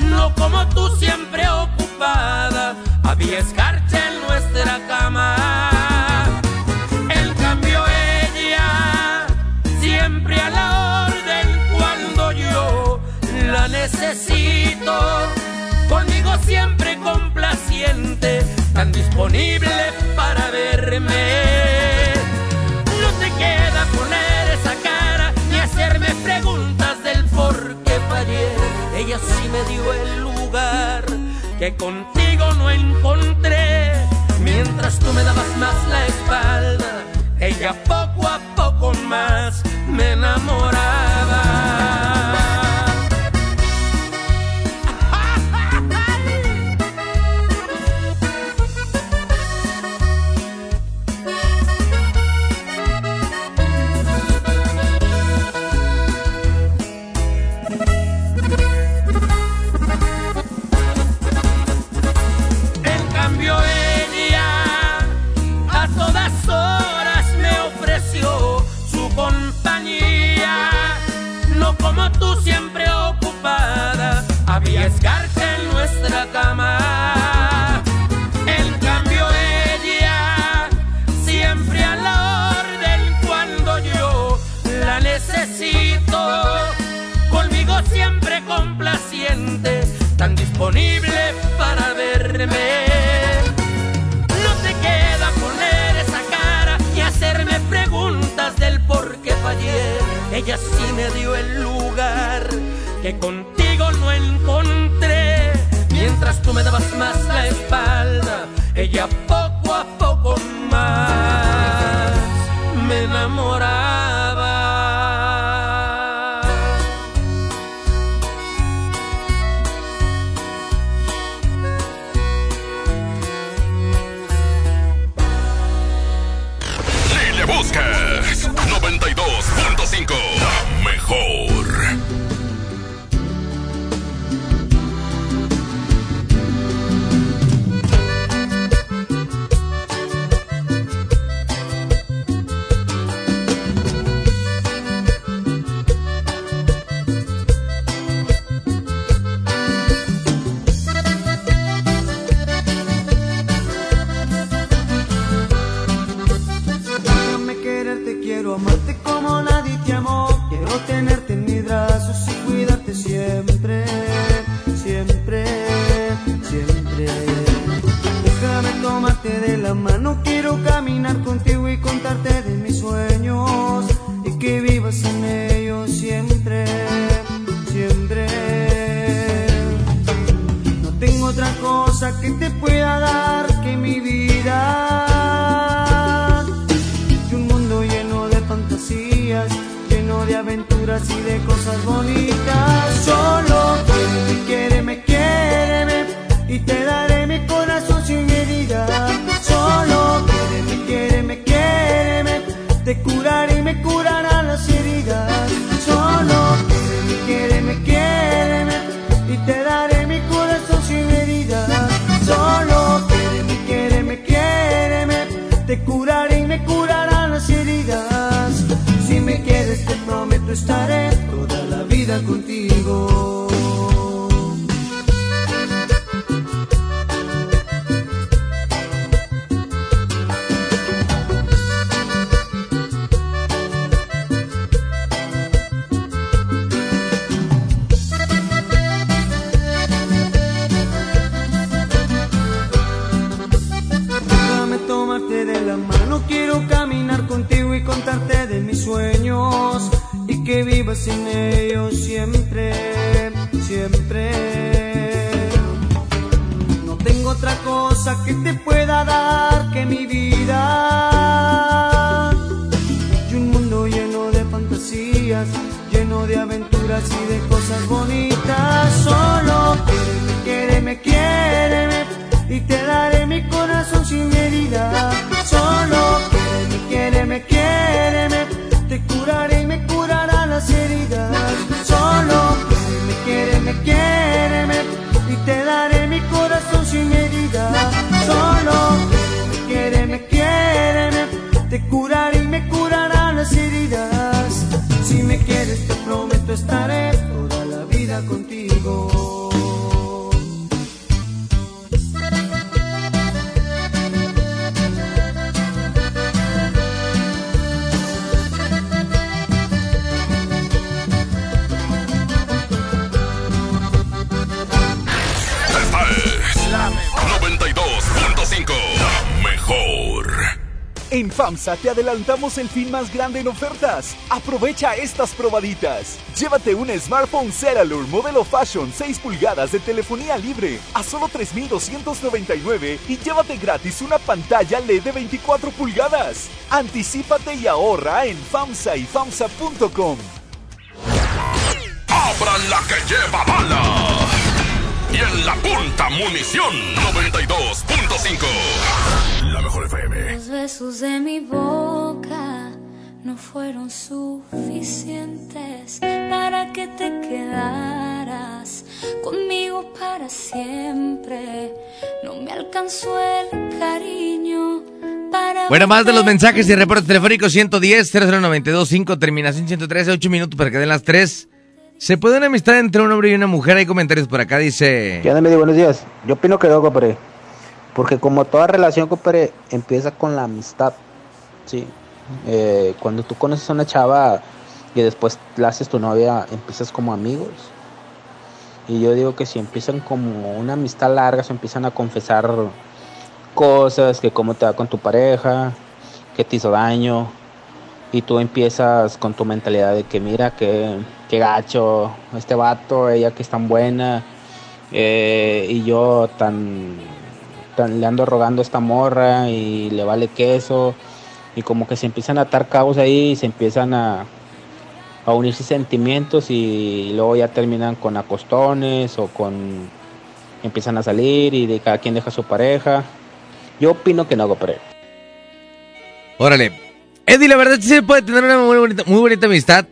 No como tú siempre ocupada, había tan disponible para verme. No te queda poner esa cara ni hacerme preguntas del por qué fallé. Ella sí me dio el lugar que contigo no encontré. Mientras tú me dabas más la espalda, ella poco a poco más me enamoraba. Tan disponible para verme. No te queda poner esa cara y hacerme preguntas del por qué fallé. Ella sí me dio el lugar que contigo no encontré. Mientras tú me dabas más la espalda, ella poco a poco más me enamoraba. Te adelantamos el fin más grande en ofertas. Aprovecha estas probaditas. Llévate un smartphone Ceralur modelo Fashion 6 pulgadas de telefonía libre a solo 3,299 y llévate gratis una pantalla LED de 24 pulgadas. Anticípate y ahorra en FAMSA y FAMSA.com. Abran la que lleva bala. Y en la punta munición 92.5. La mejor FM. Los besos de mi boca no fueron suficientes para que te quedaras conmigo para siempre. No me alcanzó el cariño para. Bueno, más de los mensajes y reportes telefónicos 110 00925 terminación 113, 8 minutos para que den las 3. ¿Se puede una amistad entre un hombre y una mujer? Hay comentarios por acá, dice... ¿Qué onda, Medi? Buenos días. Yo opino que no, compadre. Porque como toda relación, compadre, empieza con la amistad. Sí. Eh, cuando tú conoces a una chava y después la haces tu novia, empiezas como amigos. Y yo digo que si empiezan como una amistad larga, se empiezan a confesar cosas, que cómo te va con tu pareja, que te hizo daño. Y tú empiezas con tu mentalidad de que mira, que, que gacho, este vato, ella que es tan buena, eh, y yo tan, tan le ando rogando a esta morra y le vale queso. Y como que se empiezan a atar cabos ahí y se empiezan a, a unirse sentimientos y luego ya terminan con acostones o con empiezan a salir y de cada quien deja a su pareja. Yo opino que no pre. Órale. Eddie, la verdad sí se puede tener una muy bonita amistad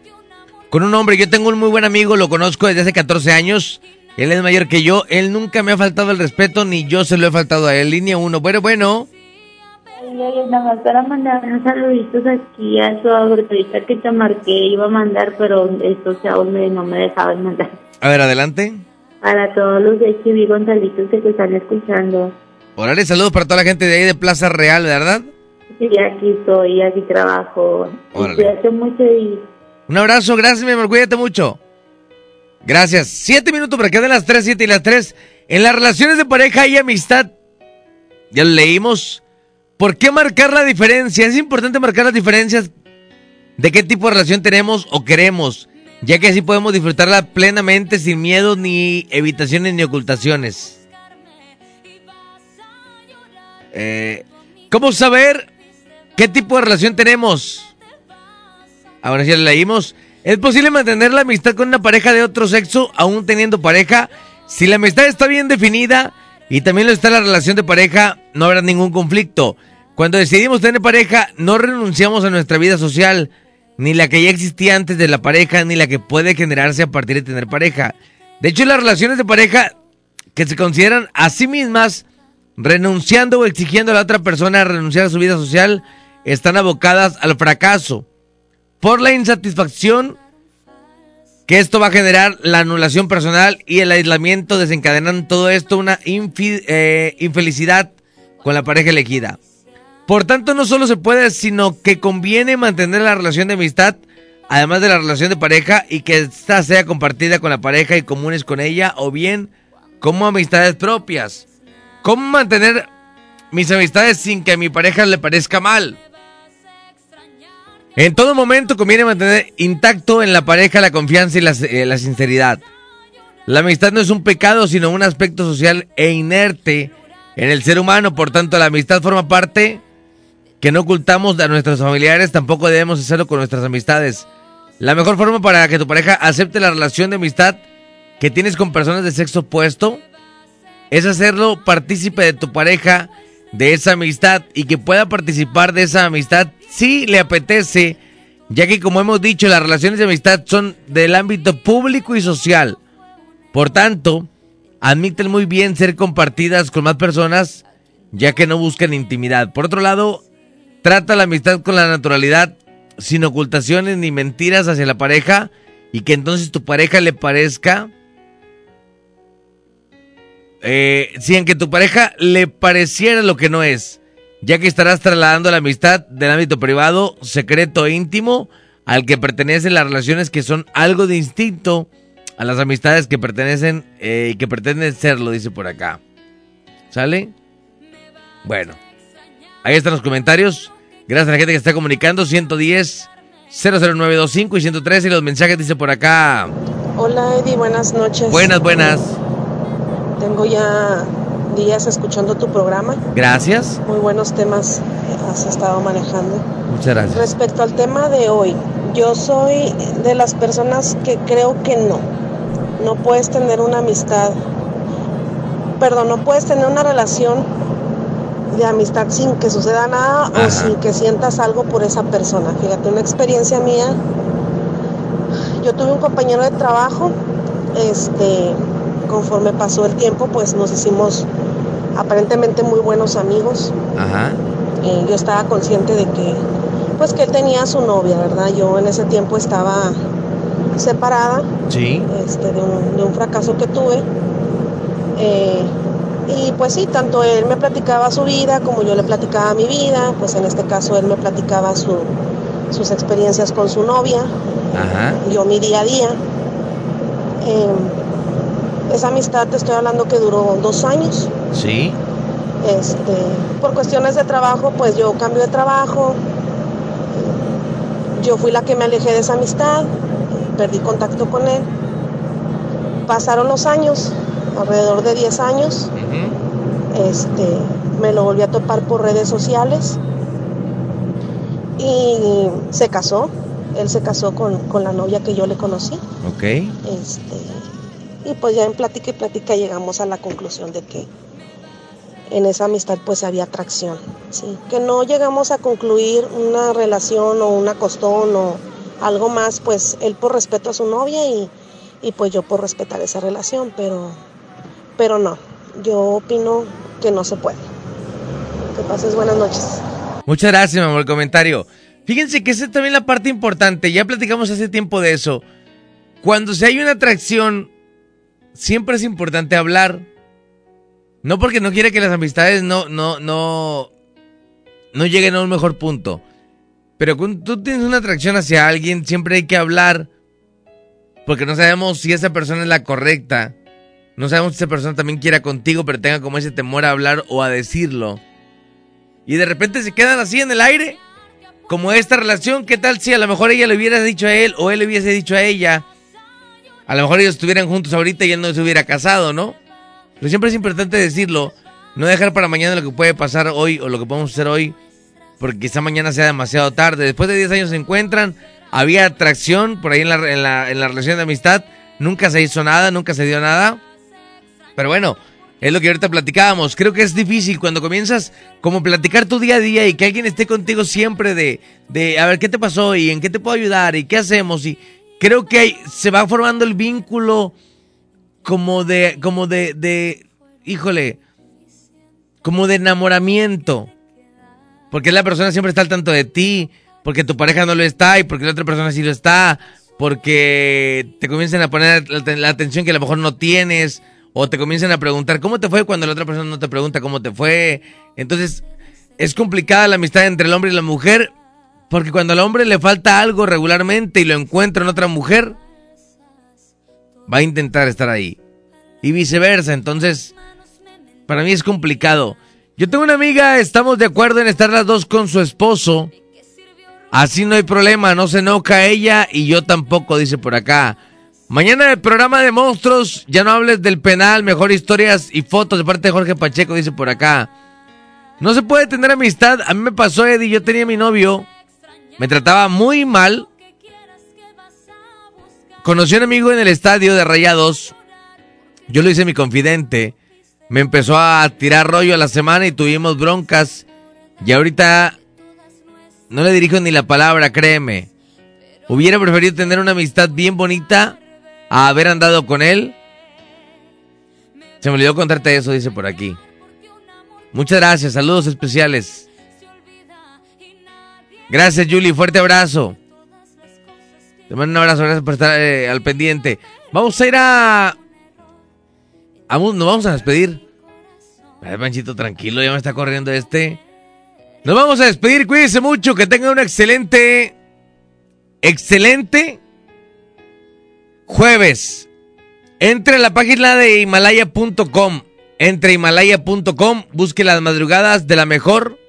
con un hombre. Yo tengo un muy buen amigo, lo conozco desde hace 14 años. Él es mayor que yo. Él nunca me ha faltado el respeto, ni yo se lo he faltado a él. Línea 1. Bueno, bueno. Nada más para mandar unos saluditos aquí a su ahorita que te marqué, iba a mandar, pero estos chavos me, no me dejaban mandar. A ver, adelante. Para todos los de Chiví Gonzalitos que te están escuchando. Órale, saludos para toda la gente de ahí de Plaza Real, ¿verdad? Sí, aquí estoy, aquí trabajo. Órale. Cuídate mucho y Un abrazo, gracias, mi amor, cuídate mucho. Gracias. Siete minutos para que den las tres, siete y las tres. En las relaciones de pareja y amistad, ya lo leímos. ¿Por qué marcar la diferencia? Es importante marcar las diferencias de qué tipo de relación tenemos o queremos, ya que así podemos disfrutarla plenamente sin miedo ni evitaciones ni ocultaciones. Eh, ¿Cómo saber qué tipo de relación tenemos? Ahora sí la leímos. ¿Es posible mantener la amistad con una pareja de otro sexo aún teniendo pareja? Si la amistad está bien definida y también lo está la relación de pareja, no habrá ningún conflicto. Cuando decidimos tener pareja, no renunciamos a nuestra vida social, ni la que ya existía antes de la pareja, ni la que puede generarse a partir de tener pareja. De hecho, las relaciones de pareja que se consideran a sí mismas renunciando o exigiendo a la otra persona a renunciar a su vida social, están abocadas al fracaso por la insatisfacción que esto va a generar la anulación personal y el aislamiento desencadenan todo esto una eh, infelicidad con la pareja elegida. Por tanto, no solo se puede, sino que conviene mantener la relación de amistad, además de la relación de pareja, y que ésta sea compartida con la pareja y comunes con ella, o bien como amistades propias. ¿Cómo mantener mis amistades sin que a mi pareja le parezca mal? En todo momento conviene mantener intacto en la pareja la confianza y la, eh, sinceridad. La amistad no es un pecado, sino un aspecto social e inerte en el ser humano. Por tanto, la amistad forma parte que no ocultamos a nuestros familiares, tampoco debemos hacerlo con nuestras amistades. La mejor forma para que tu pareja acepte la relación de amistad que tienes con personas de sexo opuesto es hacerlo partícipe de tu pareja de esa amistad y que pueda participar de esa amistad si le apetece, ya que como hemos dicho, las relaciones de amistad son del ámbito público y social. Por tanto, admiten muy bien ser compartidas con más personas, ya que no buscan intimidad. Por otro lado, trata la amistad con la naturalidad, sin ocultaciones ni mentiras hacia la pareja, y que entonces tu pareja le parezca eh, si en que tu pareja le pareciera lo que no es, ya que estarás trasladando la amistad del ámbito privado, secreto e íntimo al que pertenecen las relaciones que son algo distinto a las amistades que pertenecen eh, y que pretenden serlo, dice por acá. ¿Sale? Bueno, ahí están los comentarios. Gracias a la gente que está comunicando. 110 00925 y 113 y los mensajes dice por acá. Hola Eddie, buenas noches. Buenas, buenas. Tengo ya días escuchando tu programa. Gracias. Muy buenos temas has estado manejando. Muchas gracias. Respecto al tema de hoy, yo soy de las personas que creo que no. No puedes tener una amistad, perdón, no puedes tener una relación de amistad sin que suceda nada o sin que sientas algo por esa persona. Fíjate, una experiencia mía, yo tuve un compañero de trabajo, este, conforme pasó el tiempo, pues nos hicimos aparentemente muy buenos amigos. Ajá. yo estaba consciente de que, pues que él tenía su novia, ¿verdad? Yo en ese tiempo estaba separada. Sí. Este, de, un, fracaso que tuve. Eh, y pues sí, tanto él me platicaba su vida como yo le platicaba mi vida. Pues en este caso él me platicaba su, sus experiencias con su novia. Ajá. Yo mi día a día. Em, esa amistad te estoy hablando que duró dos años. Sí. Este, por cuestiones de trabajo, pues yo cambio de trabajo. Yo fui la que me alejé de esa amistad, perdí contacto con él. Pasaron los años, alrededor de 10 años. Este, me lo volví a topar por redes sociales y se casó. Él se casó con, con la novia que yo le conocí. Ok. Este, y pues ya en plática y plática llegamos a la conclusión de que en esa amistad pues había atracción, ¿sí? Que no llegamos a concluir una relación o una costón o algo más, pues él por respeto a su novia y, pues yo por respetar esa relación, pero, pero no, yo opino que no se puede. Que pases buenas noches. Muchas gracias, por el comentario. Fíjense que esa es también la parte importante, ya platicamos hace tiempo de eso. Cuando se hay una atracción siempre es importante hablar. No porque no quiere que las amistades no, no, no, no lleguen a un mejor punto. Pero cuando tú tienes una atracción hacia alguien, siempre hay que hablar. Porque no sabemos si esa persona es la correcta. No sabemos si esa persona también quiera contigo, pero tenga como ese temor a hablar o a decirlo. Y de repente se quedan así en el aire. Como esta relación, ¿qué tal si a lo mejor ella le hubiera dicho a él o él le hubiese dicho a ella? A lo mejor ellos estuvieran juntos ahorita y él no se hubiera casado, ¿no? Pero siempre es importante decirlo, no dejar para mañana lo que puede pasar hoy o lo que podemos hacer hoy, porque quizá mañana sea demasiado tarde. Después de 10 años se encuentran, había atracción por ahí en la, en la, en la relación de amistad. Nunca se hizo nada, nunca se dio nada. Pero bueno, es lo que ahorita platicábamos. Creo que es difícil cuando comienzas como platicar tu día a día y que alguien esté contigo siempre de, de a ver qué te pasó y en qué te puedo ayudar y qué hacemos. Y creo que hay- se va formando el vínculo como de, como de, de, híjole, como de enamoramiento. Porque la persona siempre está al tanto de ti, porque tu pareja no lo está y porque la otra persona sí lo está, porque te comienzan a poner la, atención que a lo mejor no tienes, o te comienzan a preguntar cómo te fue cuando la otra persona no te pregunta cómo te fue. Entonces, es complicada la amistad entre el hombre y la mujer, porque cuando al hombre le falta algo regularmente y lo encuentra en otra mujer, va a intentar estar ahí. Y viceversa, entonces, para mí es complicado. Yo tengo una amiga, estamos de acuerdo en estar las dos con su esposo. Así no hay problema, no se enoja ella y yo tampoco, dice por acá. Mañana el programa de monstruos, ya no hables del penal, mejor historias y fotos de parte de Jorge Pacheco, dice por acá. No se puede tener amistad, a mí me pasó Eddie, yo tenía mi novio, me trataba muy mal. Conocí a un amigo en el estadio de Rayados, yo lo hice mi confidente, me empezó a tirar rollo a la semana y tuvimos broncas. Y ahorita no le dirijo ni la palabra, créeme. Hubiera preferido tener una amistad bien bonita a haber andado con él. Se me olvidó contarte eso, dice por aquí. Muchas gracias, saludos especiales. Gracias, Julie, fuerte abrazo. Te mando un abrazo, gracias por estar eh, al pendiente. Vamos a ir a... Vamos, nos vamos a despedir. Ay, Panchito, tranquilo, ya me está corriendo este. Nos vamos a despedir, cuídense mucho, que tengan un excelente, excelente jueves. Entre a la página de himalaya.com, entre himalaya.com, busque las madrugadas de la mejor.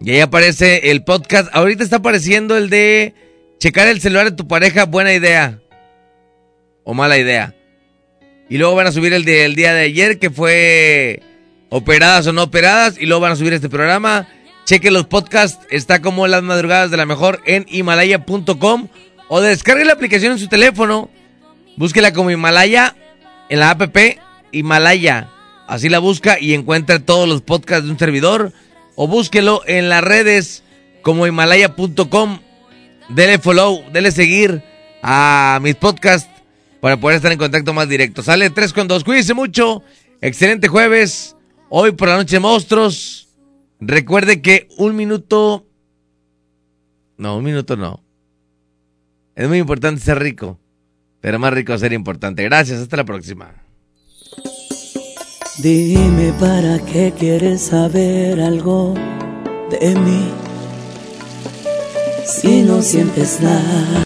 Y ahí aparece el podcast. Ahorita está apareciendo el de checar el celular de tu pareja, buena idea. O mala idea. Y luego van a subir el del día de ayer, que fue operadas o no operadas. Y luego van a subir este programa. Cheque los podcasts. Está como las madrugadas de la mejor en himalaya.com. O descargue la aplicación en su teléfono. Búsquela como Himalaya en la app Himalaya. Así la busca y encuentra todos los podcasts de un servidor. O búsquelo en las redes como himalaya.com. Dele follow, dele seguir a mis podcasts para poder estar en contacto más directo. Sale 3 con 2. Cuídense mucho. Excelente jueves. Hoy por la noche monstruos. Recuerde que un minuto... No, un minuto no. Es muy importante ser rico. Pero más rico ser importante. Gracias, hasta la próxima. Dime para qué quieres saber algo de mí. Si no sientes nada.